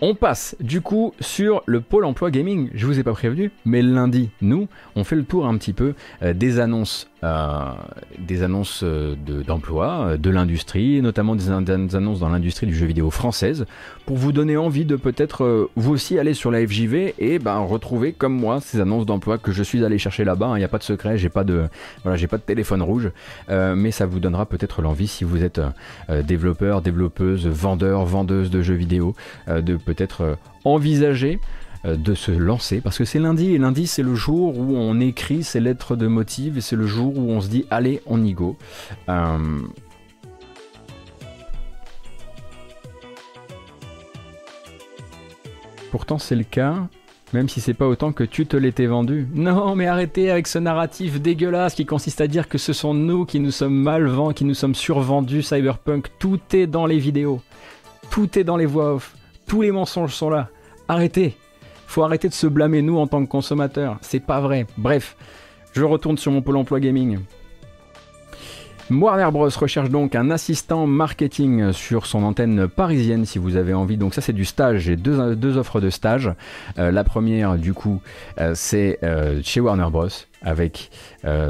On passe du coup sur le pôle emploi gaming. Je vous ai pas prévenu, mais lundi, nous, on fait le tour un petit peu euh, des annonces euh, des annonces euh, d'emploi, de, l'industrie, notamment des, annonces dans l'industrie du jeu vidéo française, pour vous donner envie de peut-être vous aussi aller sur la FJV et ben, retrouver comme moi ces annonces d'emploi que je suis allé chercher là-bas. Il n'y a pas de secret, j'ai pas de pas de téléphone rouge, mais ça vous donnera peut-être l'envie si vous êtes développeur, développeuse, vendeur, vendeuse de jeux vidéo, peut-être envisager euh, de se lancer parce que c'est lundi et lundi c'est le jour où on écrit ses lettres de motive et c'est le jour où on se dit allez on y go. Euh, pourtant c'est le cas, même si c'est pas autant que tu te l'étais vendu. Non, mais arrêtez avec ce narratif dégueulasse qui consiste à dire que ce sont nous qui nous sommes mal vendus, qui nous sommes survendus Cyberpunk. Tout est dans les vidéos, tout est dans les voix off, tous les mensonges sont là. Arrêtez. Faut arrêter de se blâmer nous en tant que consommateurs. C'est pas vrai. Bref, je retourne sur mon pôle emploi gaming. Warner Bros recherche donc un assistant marketing sur son antenne parisienne si vous avez envie. Donc ça c'est du stage, j'ai deux, offres de stage. Euh, la première du coup euh, c'est euh, chez Warner Bros avec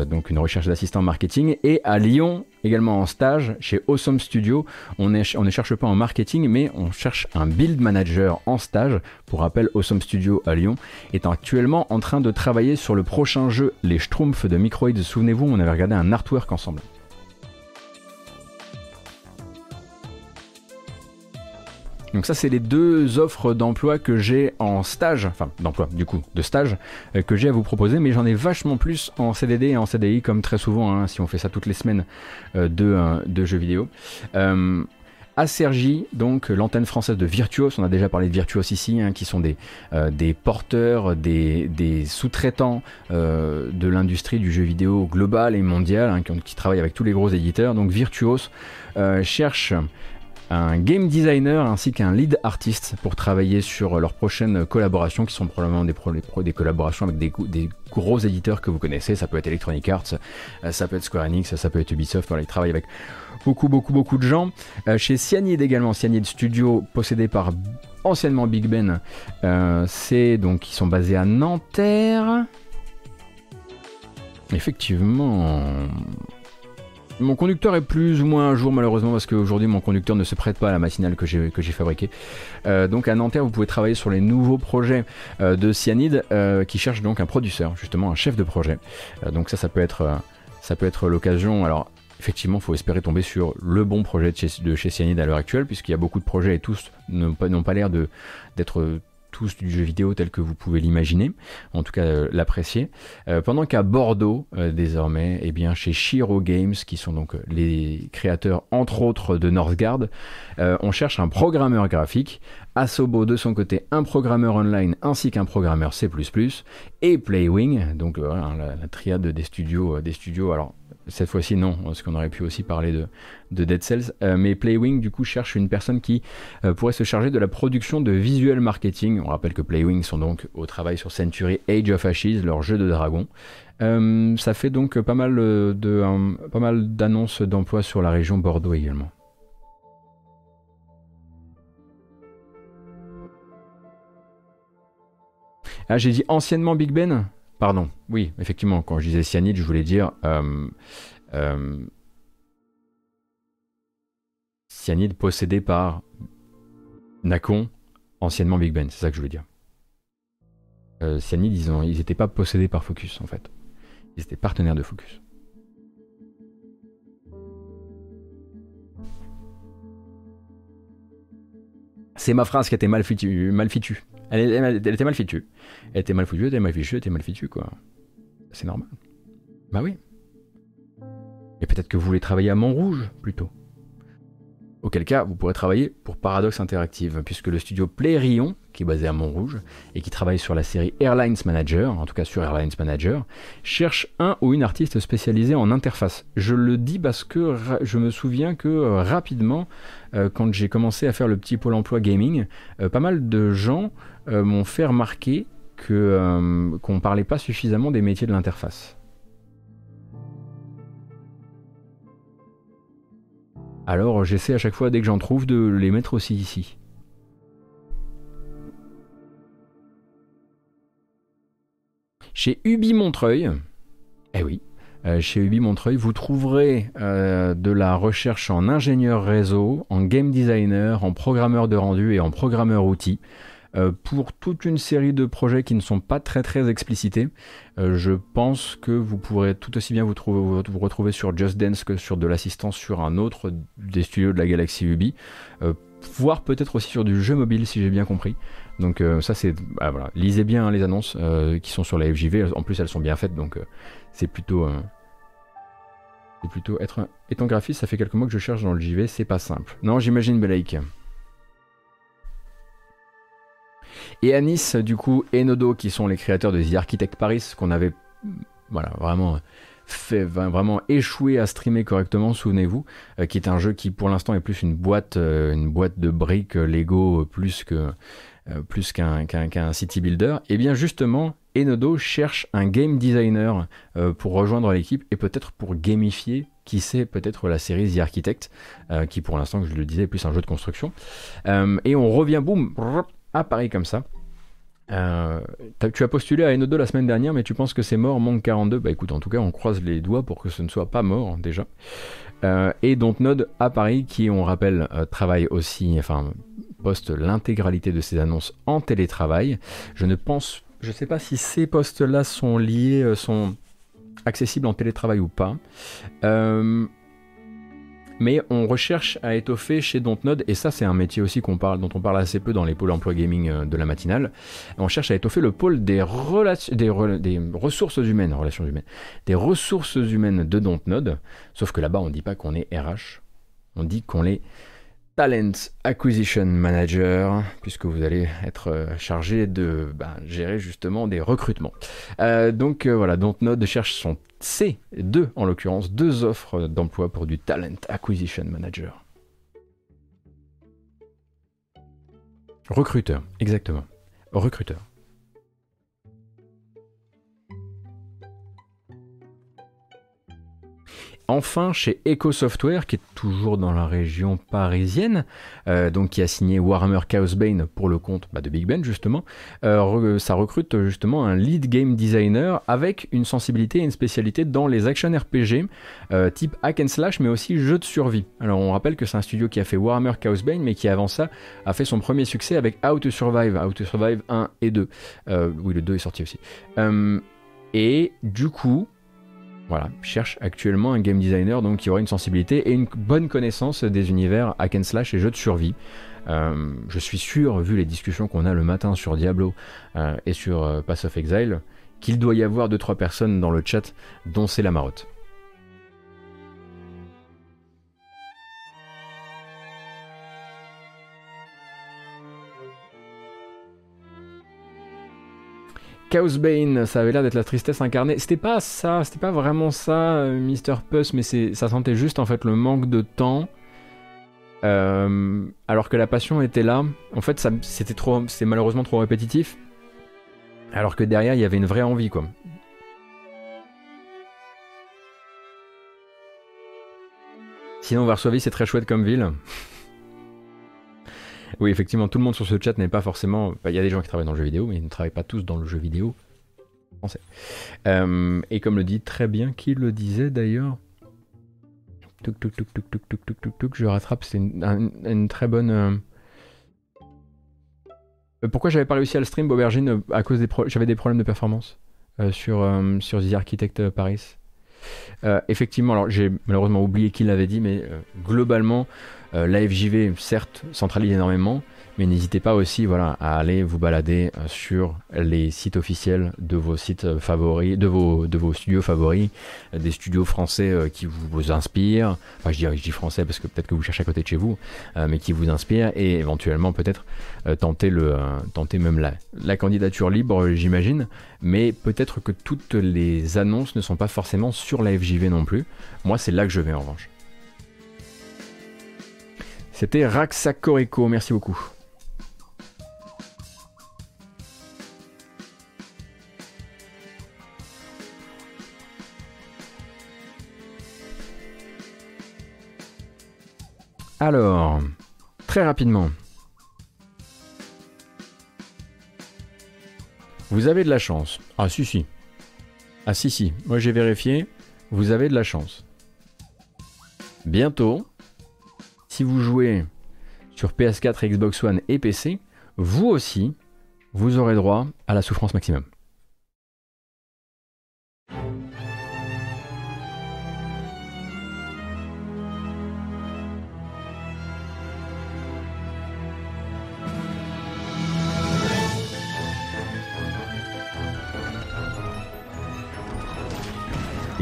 donc une recherche d'assistant marketing et à Lyon également en stage chez Awesome Studio. On, on ne cherche pas en marketing mais on cherche un build manager en stage. Pour rappel, Awesome Studio à Lyon est actuellement en train de travailler sur le prochain jeu Les Schtroumpfs de Microids. Souvenez-vous, on avait regardé un artwork ensemble. Donc ça, c'est les deux offres d'emploi que j'ai en stage, enfin d'emploi du coup, de stage, euh, que j'ai à vous proposer, mais j'en ai vachement plus en CDD et en CDI, comme très souvent, hein, si on fait ça toutes les semaines euh, euh, de, jeux vidéo. À Sergi, donc l'antenne française de Virtuos, on a déjà parlé de Virtuos ici, hein, qui sont des, porteurs, des, sous-traitants de l'industrie du jeu vidéo global et mondial, hein, qui, travaillent avec tous les gros éditeurs. Donc Virtuos cherche un game designer ainsi qu'un lead artiste pour travailler sur leurs prochaines collaborations qui sont probablement des, collaborations avec des, gros éditeurs que vous connaissez. Ça peut être Electronic Arts, euh, ça peut être Square Enix, ça peut être Ubisoft. Ils travaillent avec beaucoup, beaucoup, beaucoup de gens. Euh, chez Cyanide également, Cyanide Studio possédé par anciennement Big Ben, c'est donc ils sont basés à Nanterre. Effectivement. Mon conducteur est plus ou moins à jour malheureusement parce qu'aujourd'hui mon conducteur ne se prête pas à la matinale que j'ai, fabriquée. Euh, donc à Nanterre vous pouvez travailler sur les nouveaux projets euh, de Cyanide euh, qui cherche donc un producteur, justement un chef de projet. donc ça ça peut être, ça peut être l'occasion. Alors effectivement, il faut espérer tomber sur le bon projet de chez, de chez Cyanide à l'heure actuelle, puisqu'il y a beaucoup de projets et tous n'ont pas, l'air d'être tous du jeu vidéo tel que vous pouvez l'imaginer, en tout cas euh, l'apprécier. Euh, pendant qu'à Bordeaux, euh, désormais, et eh bien, chez Shiro Games, qui sont donc les créateurs entre autres de Northgard, on cherche un programmeur graphique, Asobo de son côté un programmeur online ainsi qu'un programmeur C++, et Playwing, donc la, la, triade des studios, des studios alors cette fois-ci, non, parce qu'on aurait pu aussi parler de, de Dead Cells. Euh, mais Playwing, du coup, cherche une personne qui euh, pourrait se charger de la production de visuel marketing. On rappelle que Playwing sont donc au travail sur Century Age of Ashes, leur jeu de dragon. Euh, ça fait donc pas mal, pas mal d'annonces d'emploi sur la région Bordeaux également. Ah, j'ai dit anciennement Big Ben Pardon, oui, effectivement, quand je disais cyanide, je voulais dire euh, euh, cyanide possédé par Nacon, anciennement Big Ben, c'est ça que je voulais dire. Euh, cyanide, ils n'étaient pas possédés par Focus en fait. Ils étaient partenaires de Focus. C'est ma phrase qui mal fitue. Mal fitue. Elle, était mal fichue. Elle était mal foutue, elle était mal fichue, elle était mal fichue, quoi. C'est normal. Bah oui. Et peut-être que vous voulez travailler à Montrouge, plutôt. Auquel cas, vous pourrez travailler pour Paradox Interactive, puisque le studio Playryon, qui est basé à Montrouge, et qui travaille sur la série Airlines Manager, en tout cas sur Airlines Manager, cherche un ou une artiste spécialisée en interface. Je le dis parce que je me souviens que euh, rapidement, euh, quand j'ai commencé à faire le petit pôle emploi gaming, euh, pas mal de gens m'ont fait remarquer que, qu'on ne parlait pas suffisamment des métiers de l'interface. Alors j'essaie à chaque fois, dès que j'en trouve, de les mettre aussi ici. Chez Ubi Montreuil, eh oui, euh, chez Ubi Montreuil, vous trouverez euh, de la recherche en ingénieur réseau, en game designer, en programmeur de rendu et en programmeur outils. Euh, pour toute une série de projets qui ne sont pas très très explicités. Euh, je pense que vous pourrez tout aussi bien vous, retrouver sur Just Dance que sur de l'assistance sur un autre des studios de la galaxie Ubi, euh, voire peut-être aussi sur du jeu mobile si j'ai bien compris. Donc ça c'est bah, voilà, lisez bien les annonces qui sont sur la FJV. En plus elles sont bien faites donc c'est plutôt c'est plutôt être étant graphiste. Ça fait quelques mois que je cherche dans le JV, c'est pas simple. Non j'imagine Belaïk. Et à Nice, du coup, Enodo, qui sont les créateurs de The Architect Paris, qu'on avait voilà, vraiment fait vraiment échoué à streamer correctement, souvenez-vous, euh, qui est un jeu qui pour l'instant est plus une boîte, euh, une boîte de briques euh, Lego plus que plus qu'un qu'un city builder. Et eh bien justement, Enodo cherche un game designer pour rejoindre l'équipe et peut-être pour gamifier, qui sait, peut-être la série The Architect, qui pour l'instant, je le disais, est plus un jeu de construction. et on revient, boum, à Paris comme ça. Euh, tu as postulé à Eno2 la semaine dernière, mais tu penses que c'est mort, manque 42. Bah écoute, en tout cas, on croise les doigts pour que ce ne soit pas mort déjà. Euh, et Dontnod à Paris, qui, on rappelle, euh, travaille aussi, enfin, poste l'intégralité de ses annonces en télétravail. Je ne pense, je sais pas si ces postes-là sont liés, sont accessibles en télétravail ou pas mais on recherche à étoffer chez Dontnod, et ça c'est un métier aussi qu'on parle, dont on parle assez peu dans les pôles emploi gaming euh, de la matinale. On cherche à étoffer le pôle des, des, ressources humaines, relations humaines, des ressources humaines de Dontnod, sauf que là-bas on dit pas qu'on est RH, on dit qu'on est Talent Acquisition Manager, puisque vous allez être euh, chargé de ben, gérer justement des recrutements. Euh, donc euh, voilà, Dontnod cherche son C2 en l'occurrence, deux offres d'emploi pour du Talent Acquisition Manager. Recruteur, exactement. Recruteur. Enfin chez Echo Software, qui est toujours dans la région parisienne, euh, donc qui a signé Warhammer Chaos Bane pour le compte bah, de Big Ben justement, euh, ça recrute justement un lead game designer avec une sensibilité et une spécialité dans les action RPG euh, type hack and slash, mais aussi jeu de survie. Alors on rappelle que c'est un studio qui a fait Warhammer Chaos Bane, mais qui avant ça a fait son premier succès avec How to Survive, How to Survive 1 et 2. oui, le 2 est sorti aussi. et du coup, voilà, cherche actuellement un game designer donc qui aura une sensibilité et une bonne connaissance des univers hack and slash et jeux de survie. Euh, je suis sûr, vu les discussions qu'on a le matin sur Diablo euh, et sur euh, Pass of Exile, qu'il doit y avoir 2-3 personnes dans le chat dont c'est la marotte. Chaos Bane, ça avait l'air d'être la tristesse incarnée. C'était pas ça, c'était pas vraiment ça, euh, Mr. Puss, mais ça sentait juste en fait le manque de temps. Euh, alors que la passion était là. En fait, c'était trop, c'est malheureusement trop répétitif. Alors que derrière, il y avait une vraie envie, quoi. Sinon, Varsovie, c'est très chouette comme ville. Oui, effectivement, tout le monde sur ce chat n'est pas forcément. Il y a des gens qui travaillent dans le jeu vidéo, mais ils ne travaillent pas tous dans le jeu vidéo français. Euh, et comme le dit très bien, qui le disait d'ailleurs Tuk tuk tuk tuk tuk tuk tuk tuk je rattrape, c'est une, très bonne. Euh, euh, pourquoi j'avais pas réussi à le stream, Aubergine À cause des j'avais des problèmes de performance sur, sur The Architect Paris. Effectivement, alors j'ai malheureusement oublié qui l'avait dit, mais globalement, euh, la FJV, certes, centralise énormément, mais n'hésitez pas aussi voilà, à aller vous balader euh, sur les sites officiels de vos sites euh, favoris, de vos, de vos studios favoris, des studios français qui vous, inspirent. Enfin, je dis, je dis français parce que peut-être que vous cherchez à côté de chez vous, mais qui vous inspirent et éventuellement peut-être tenter, le, tenter même la, la candidature libre, j'imagine. Mais peut-être que toutes les annonces ne sont pas forcément sur la FJV non plus. Moi, c'est là que je vais en revanche. C'était Raxacorico, merci beaucoup. Alors, très rapidement. Vous avez de la chance. Ah si si. Ah si si. Moi j'ai vérifié. Vous avez de la chance. Bientôt, si vous jouez sur PS4, Xbox One et PC, vous aussi, vous aurez droit à la souffrance maximum.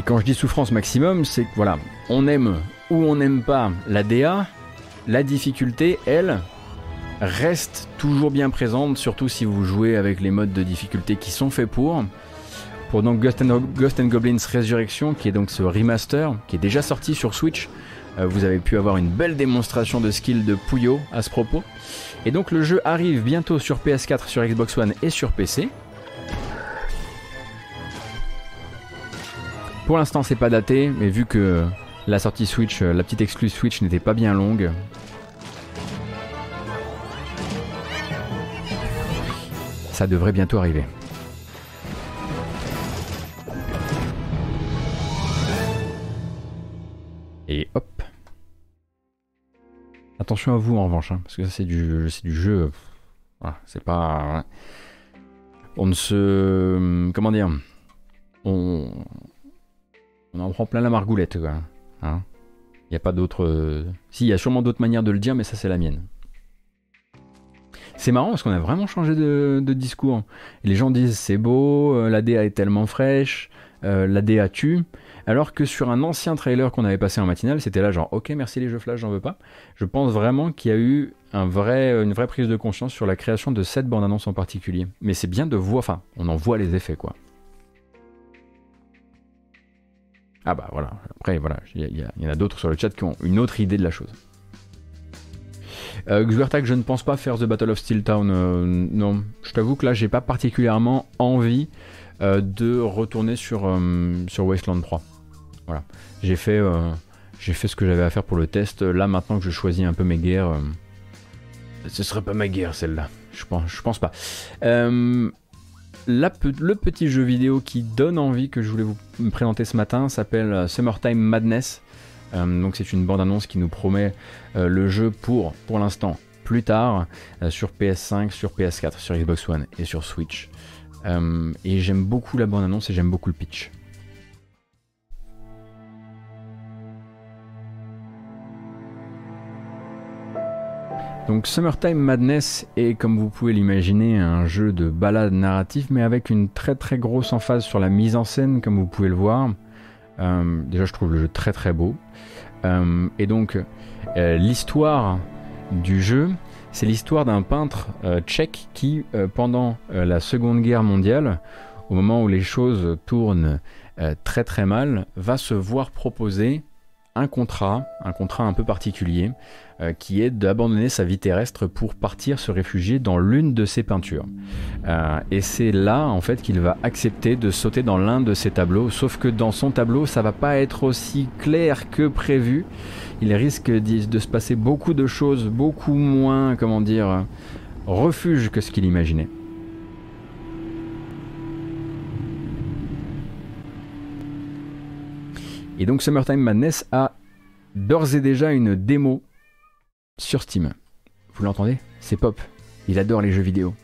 Quand je dis souffrance maximum, c'est que voilà, on aime ou on n'aime pas la DA, la difficulté, elle, reste toujours bien présente, surtout si vous jouez avec les modes de difficulté qui sont faits pour. Pour donc Ghost and, Goblins Resurrection, qui est donc ce remaster, qui est déjà sorti sur Switch. Euh, vous avez pu avoir une belle démonstration de skill de Puyo à ce propos. Et donc le jeu arrive bientôt sur PS4, sur Xbox One et sur PC. Pour l'instant, c'est pas daté, mais vu que la sortie Switch, euh, la petite exclue Switch n'était pas bien longue. Ça devrait bientôt arriver. Et hop. Attention à vous en revanche, hein, parce que ça c'est du, du jeu. c'est pas. On ne se. Comment dire On. On en prend plein la margoulette, quoi. Il hein n'y a pas d'autre. Euh, si, y a sûrement d'autres manières de le dire, mais ça, c'est la mienne. C'est marrant parce qu'on a vraiment changé de, discours. les gens disent c'est beau, euh, la DA est tellement fraîche, euh, la DA tue. Alors que sur un ancien trailer qu'on avait passé en matinale, c'était là genre ok merci les jeux flash, j'en veux pas. Je pense vraiment qu'il y a eu une vraie prise de conscience sur la création de cette bande-annonce en particulier. Mais c'est bien de voir, enfin on en voit les effets quoi. Ah bah voilà, après voilà, il y, en a d'autres sur le chat qui ont une autre idée de la chose. Euh, je ne pense pas faire The Battle of Steel Town. Euh, non, je t'avoue que là, j'ai pas particulièrement envie euh, de retourner sur, euh, sur Wasteland 3. Voilà. J'ai fait, ce que j'avais à faire pour le test. Là, maintenant que je choisis un peu mes guerres, ce serait pas ma guerre celle-là. Je pense, je pense pas. Le petit jeu vidéo qui donne envie que je voulais vous présenter ce matin s'appelle Summertime Madness. donc c'est une bande-annonce qui nous promet le jeu pour, pour l'instant, plus tard euh, sur PS5, sur PS4, sur Xbox One et sur Switch. Euh, et j'aime beaucoup la bande-annonce et j'aime beaucoup le pitch. Donc Summertime Madness est, comme vous pouvez l'imaginer, un jeu de balade narrative, mais avec une très très grosse emphase sur la mise en scène, comme vous pouvez le voir. Euh, déjà, je trouve le jeu très très beau. et donc, l'histoire du jeu, c'est l'histoire d'un peintre euh, tchèque qui, euh, pendant euh, la Seconde Guerre mondiale, au moment où les choses tournent très très mal, va se voir proposer un contrat, un contrat un peu particulier, euh, qui est d'abandonner sa vie terrestre pour partir se réfugier dans l'une de ses peintures. Euh, et c'est là en fait qu'il va accepter de sauter dans l'un de ses tableaux, sauf que dans son tableau ça va pas être aussi clair que prévu. Il risque de se passer beaucoup de choses, beaucoup moins, comment dire, refuge que ce qu'il imaginait. Et donc Summertime Madness a d'ores et déjà une démo sur Steam. Vous l'entendez? C'est Pop. Il adore les jeux vidéo.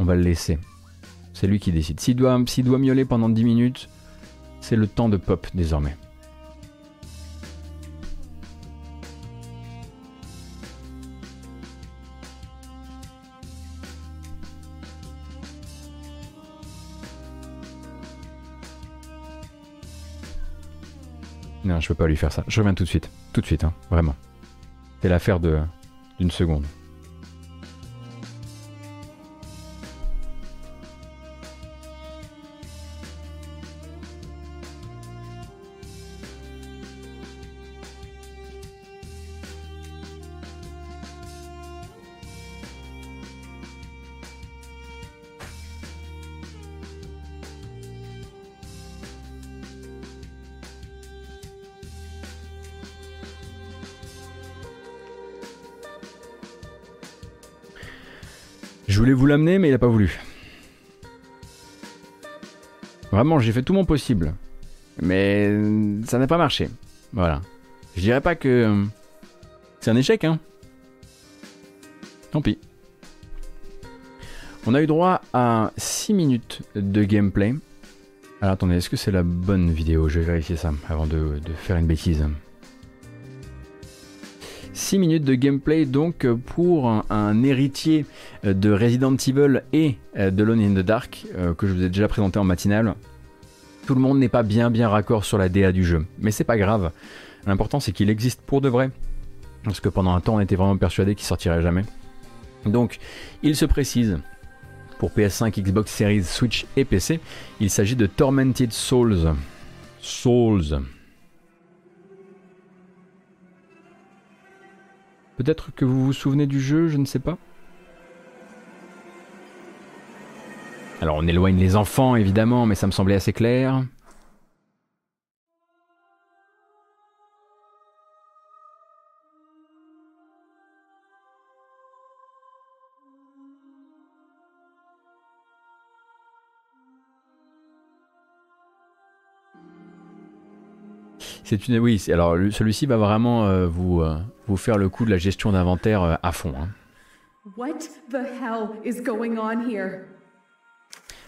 On va le laisser. C'est lui qui décide. S'il doit, doit miauler pendant 10 minutes, c'est le temps de Pop désormais. Je peux pas lui faire ça. Je reviens tout de suite. Tout de suite, hein. vraiment. C'est l'affaire d'une seconde. Voulais vous l'amener, mais il n'a pas voulu. Vraiment, j'ai fait tout mon possible. Mais ça n'a pas marché. Voilà. Je dirais pas que c'est un échec, hein. Tant pis. On a eu droit à 6 minutes de gameplay. Alors attendez, est-ce que c'est la bonne vidéo? Je vais vérifier ça avant de faire une bêtise. 6 minutes de gameplay donc pour un, héritier de Resident Evil et euh, de Lone in the Dark euh, que je vous ai déjà présenté en matinale. Tout le monde n'est pas bien bien raccord sur la DA du jeu, mais c'est pas grave. L'important c'est qu'il existe pour de vrai. Parce que pendant un temps on était vraiment persuadé qu'il sortirait jamais. Donc il se précise pour PS5, Xbox Series, Switch et PC, il s'agit de Tormented Souls. Souls. Peut-être que vous vous souvenez du jeu, je ne sais pas. Alors on éloigne les enfants évidemment, mais ça me semblait assez clair. C'est une oui. Alors celui-ci va vraiment euh, vous euh, vous faire le coup de la gestion d'inventaire euh, à fond. Hein.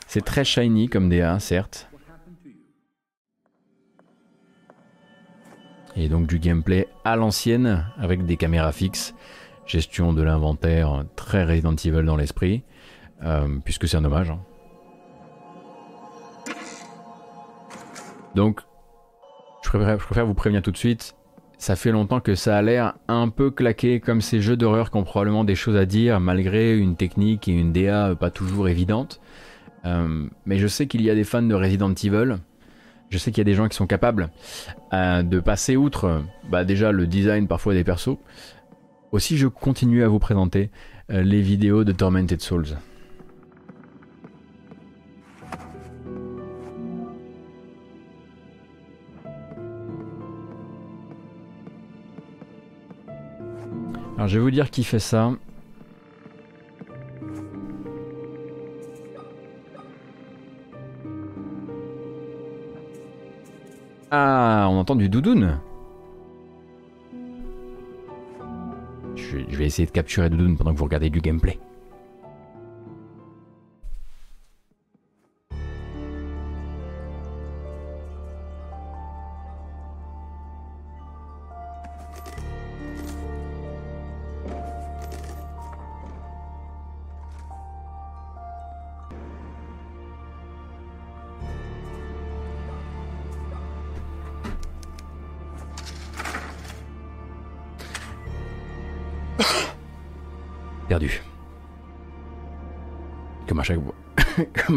C'est très shiny comme DA, certes. Et donc du gameplay à l'ancienne avec des caméras fixes, gestion de l'inventaire très Resident Evil dans l'esprit, puisque c'est un hommage. Hein. Donc je préfère, vous prévenir tout de suite. Ça fait longtemps que ça a l'air un peu claqué comme ces jeux d'horreur qui ont probablement des choses à dire malgré une technique et une DA pas toujours évidente. Euh, mais je sais qu'il y a des fans de Resident Evil. Je sais qu'il y a des gens qui sont capables euh, de passer outre bah, déjà le design parfois des persos. Aussi, je continue à vous présenter euh, les vidéos de Tormented Souls. Je vais vous dire qui fait ça. Ah, on entend du doudoune. Je, je vais essayer de capturer doudoune pendant que vous regardez du gameplay.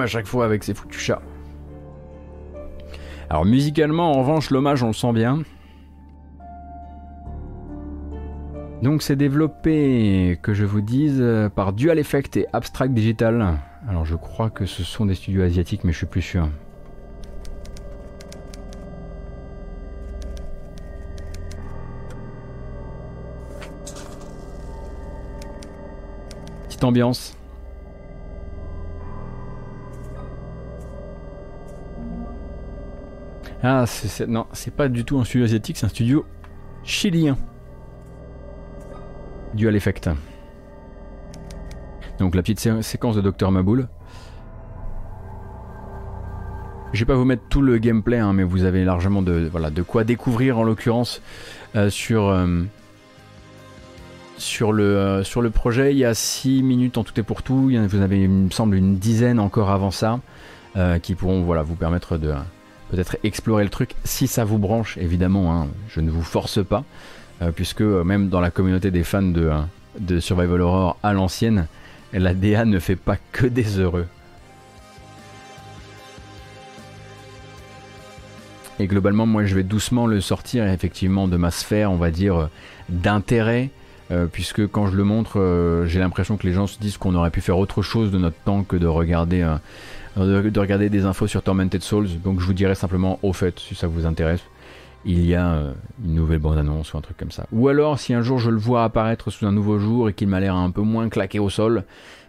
À chaque fois avec ces foutus chats. Alors musicalement, en revanche, l'hommage, on le sent bien. Donc c'est développé, que je vous dise, par Dual Effect et Abstract Digital. Alors je crois que ce sont des studios asiatiques, mais je suis plus sûr. Petite ambiance. Ah, c'est, non, c'est pas du tout un studio asiatique, c'est un studio chilien. Dual Effect. Donc la petite séquence de Dr Maboul. Je vais pas vous mettre tout le gameplay, hein, mais vous avez largement de, voilà, de quoi découvrir en l'occurrence euh, sur, euh, euh, sur le projet. Il y a 6 minutes en tout et pour tout. Il y en vous avez, il me semble, une dizaine encore avant ça qui pourront voilà, vous permettre de peut-être explorer le truc si ça vous branche, évidemment. Hein, je ne vous force pas, puisque même dans la communauté des fans de, de Survival Horror à l'ancienne, la DA ne fait pas que des heureux. Et globalement, moi, je vais doucement le sortir effectivement de ma sphère, on va dire, d'intérêt, euh, puisque quand je le montre, euh, j'ai l'impression que les gens se disent qu'on aurait pu faire autre chose de notre temps que de regarder, euh, de, regarder des infos sur Tormented Souls. Donc, je vous dirai simplement, au fait, si ça vous intéresse, il y a une nouvelle bande-annonce ou un truc comme ça. Ou alors, si un jour je le vois apparaître sous un nouveau jour et qu'il m'a l'air un peu moins claqué au sol,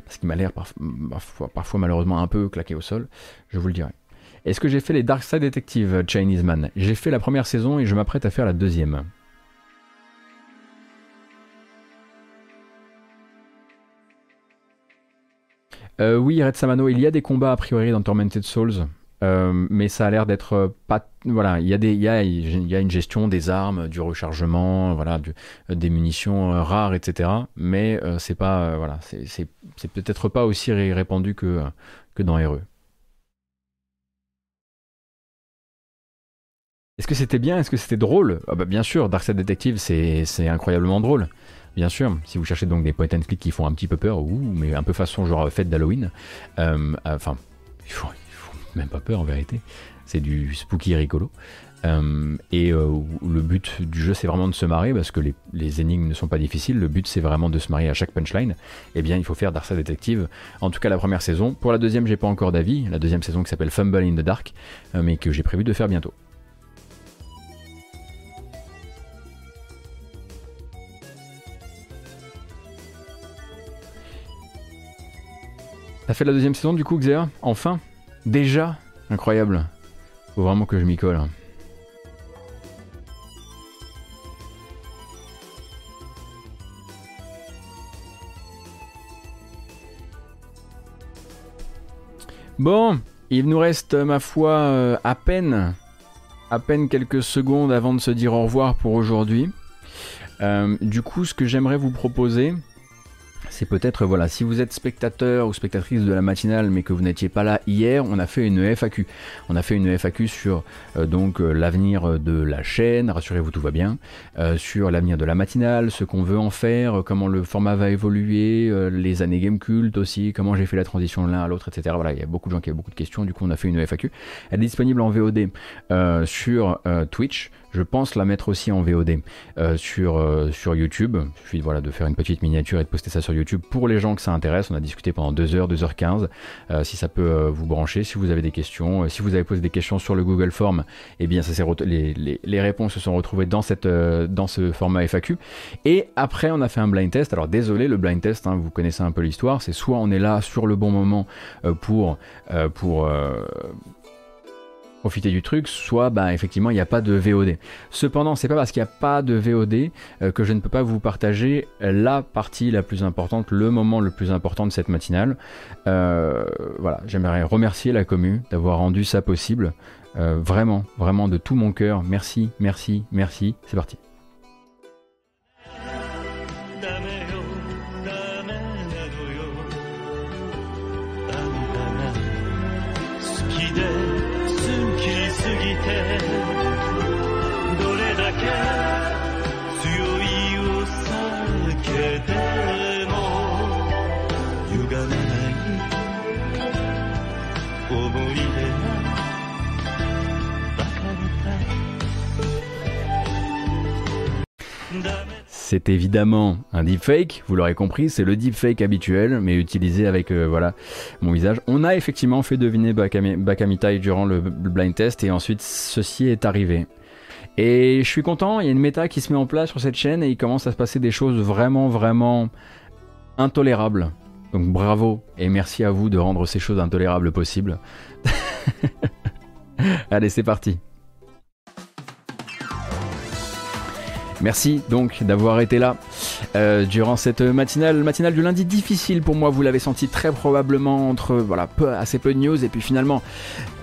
parce qu'il m'a l'air parfois, parfois malheureusement un peu claqué au sol, je vous le dirai. Est-ce que j'ai fait les Dark Side Detective Chinese Man? J'ai fait la première saison et je m'apprête à faire la deuxième. Euh, oui, Red Samano, il y a des combats a priori dans Tormented Souls, euh, mais ça a l'air d'être pas. Voilà, il y, a des, il, y a, y a une gestion des armes, du rechargement, voilà, des munitions euh, rares, etc. Mais c'est pas. voilà, c'est peut-être pas aussi répandu que, que dans RE. Est-ce que c'était bien? Est-ce que c'était drôle? Ah bah Bien sûr, Dark Side Detective, c'est incroyablement drôle. Bien sûr, si vous cherchez donc des point and click qui font un petit peu peur, ou mais un peu façon genre fête d'Halloween, euh, enfin, ils font, même pas peur en vérité, c'est du spooky rigolo. Euh, et euh, le but du jeu c'est vraiment de se marrer parce que les, énigmes ne sont pas difficiles, le but c'est vraiment de se marrer à chaque punchline. Eh bien il faut faire Dark Side Detective, en tout cas la première saison. Pour la deuxième j'ai pas encore d'avis, la deuxième saison qui s'appelle Fumble in the Dark, mais que j'ai prévu de faire bientôt. T'as fait la deuxième saison du coup, Xer Enfin Déjà Incroyable. Faut vraiment que je m'y colle. Bon, il nous reste, ma foi, euh, à peine, à peine quelques secondes avant de se dire au revoir pour aujourd'hui. Euh, du coup, ce que j'aimerais vous proposer, c'est peut-être, voilà, si vous êtes spectateur ou spectatrice de la matinale mais que vous n'étiez pas là hier, on a fait une FAQ. On a fait une FAQ sur euh, euh, l'avenir de la chaîne, rassurez-vous tout va bien, euh, sur l'avenir de la matinale, ce qu'on veut en faire, comment le format va évoluer, les années Game Cult aussi, comment j'ai fait la transition de l'un à l'autre, etc. Voilà, il y a beaucoup de gens qui avaient beaucoup de questions, du coup on a fait une FAQ. Elle est disponible en VOD sur Twitch. Je pense la mettre aussi en VOD sur, sur YouTube. Il suffit voilà, de faire une petite miniature et de poster ça sur sur Pour les gens que ça intéresse. On a discuté pendant 2h, 2h15. si ça peut vous brancher, si vous avez des questions, si vous avez posé des questions sur le Google Form, eh bien, ça les, les, réponses se sont retrouvées dans, ce format FAQ. Et après, on a fait un blind test. Alors, désolé, le blind test, hein, vous connaissez un peu l'histoire. C'est soit on est là sur le bon moment pour profiter du truc, soit bah, effectivement il n'y a pas de VOD. Cependant, c'est pas parce qu'il n'y a pas de VOD euh, que je ne peux pas vous partager la partie la plus importante, le moment le plus important de cette matinale. Euh, voilà, j'aimerais remercier la commu d'avoir rendu ça possible. Euh, vraiment, vraiment de tout mon cœur. Merci, merci, merci. C'est parti. C'est évidemment un deepfake, vous l'aurez compris, c'est le deepfake habituel, mais utilisé avec euh, voilà mon visage. On a effectivement fait deviner Bakamitai durant le blind test et ensuite ceci est arrivé. Et je suis content, il y a une méta qui se met en place sur cette chaîne et il commence à se passer des choses vraiment vraiment intolérables. Donc bravo et merci à vous de rendre ces choses intolérables possibles. Allez, c'est parti. Merci donc d'avoir été là euh, durant cette matinale, matinale du lundi difficile pour moi. Vous l'avez senti très probablement entre voilà assez peu de news et puis finalement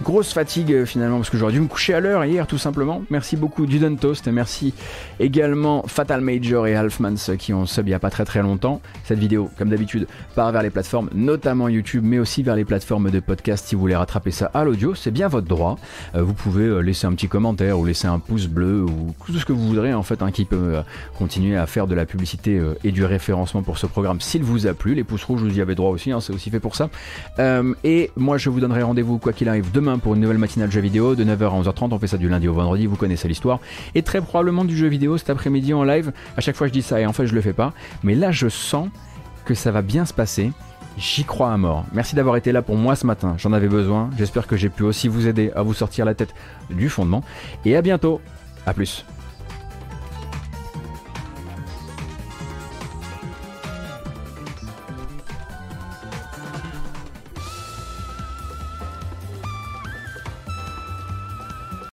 grosse fatigue euh, finalement parce que j'aurais dû me coucher à l'heure hier tout simplement. Merci beaucoup Duden Toast, merci également Fatal Major et Halfmans qui ont sub il y a pas très très longtemps. Cette vidéo, comme d'habitude, part vers les plateformes, notamment YouTube, mais aussi vers les plateformes de podcast si vous voulez rattraper ça à l'audio, c'est bien votre droit. Euh, vous pouvez laisser un petit commentaire ou laisser un pouce bleu ou tout ce que vous voudrez en fait, hein, qui peut euh, continuer à faire de la publicité euh, et du référencement pour ce programme s'il vous a plu. Les pouces rouges, vous y avez droit aussi, hein, c'est aussi fait pour ça. Euh, et moi, je vous donnerai rendez-vous, quoi qu'il arrive, demain pour une nouvelle matinale jeu vidéo de 9h à 11h30. On fait ça du lundi au vendredi, vous connaissez l'histoire. Et très probablement du jeu vidéo cet après-midi en live. À chaque fois, je dis ça et en fait, je le fais pas. Mais là, je sens que ça va bien se passer. J'y crois à mort. Merci d'avoir été là pour moi ce matin. J'en avais besoin. J'espère que j'ai pu aussi vous aider à vous sortir la tête du fondement. Et à bientôt. A plus.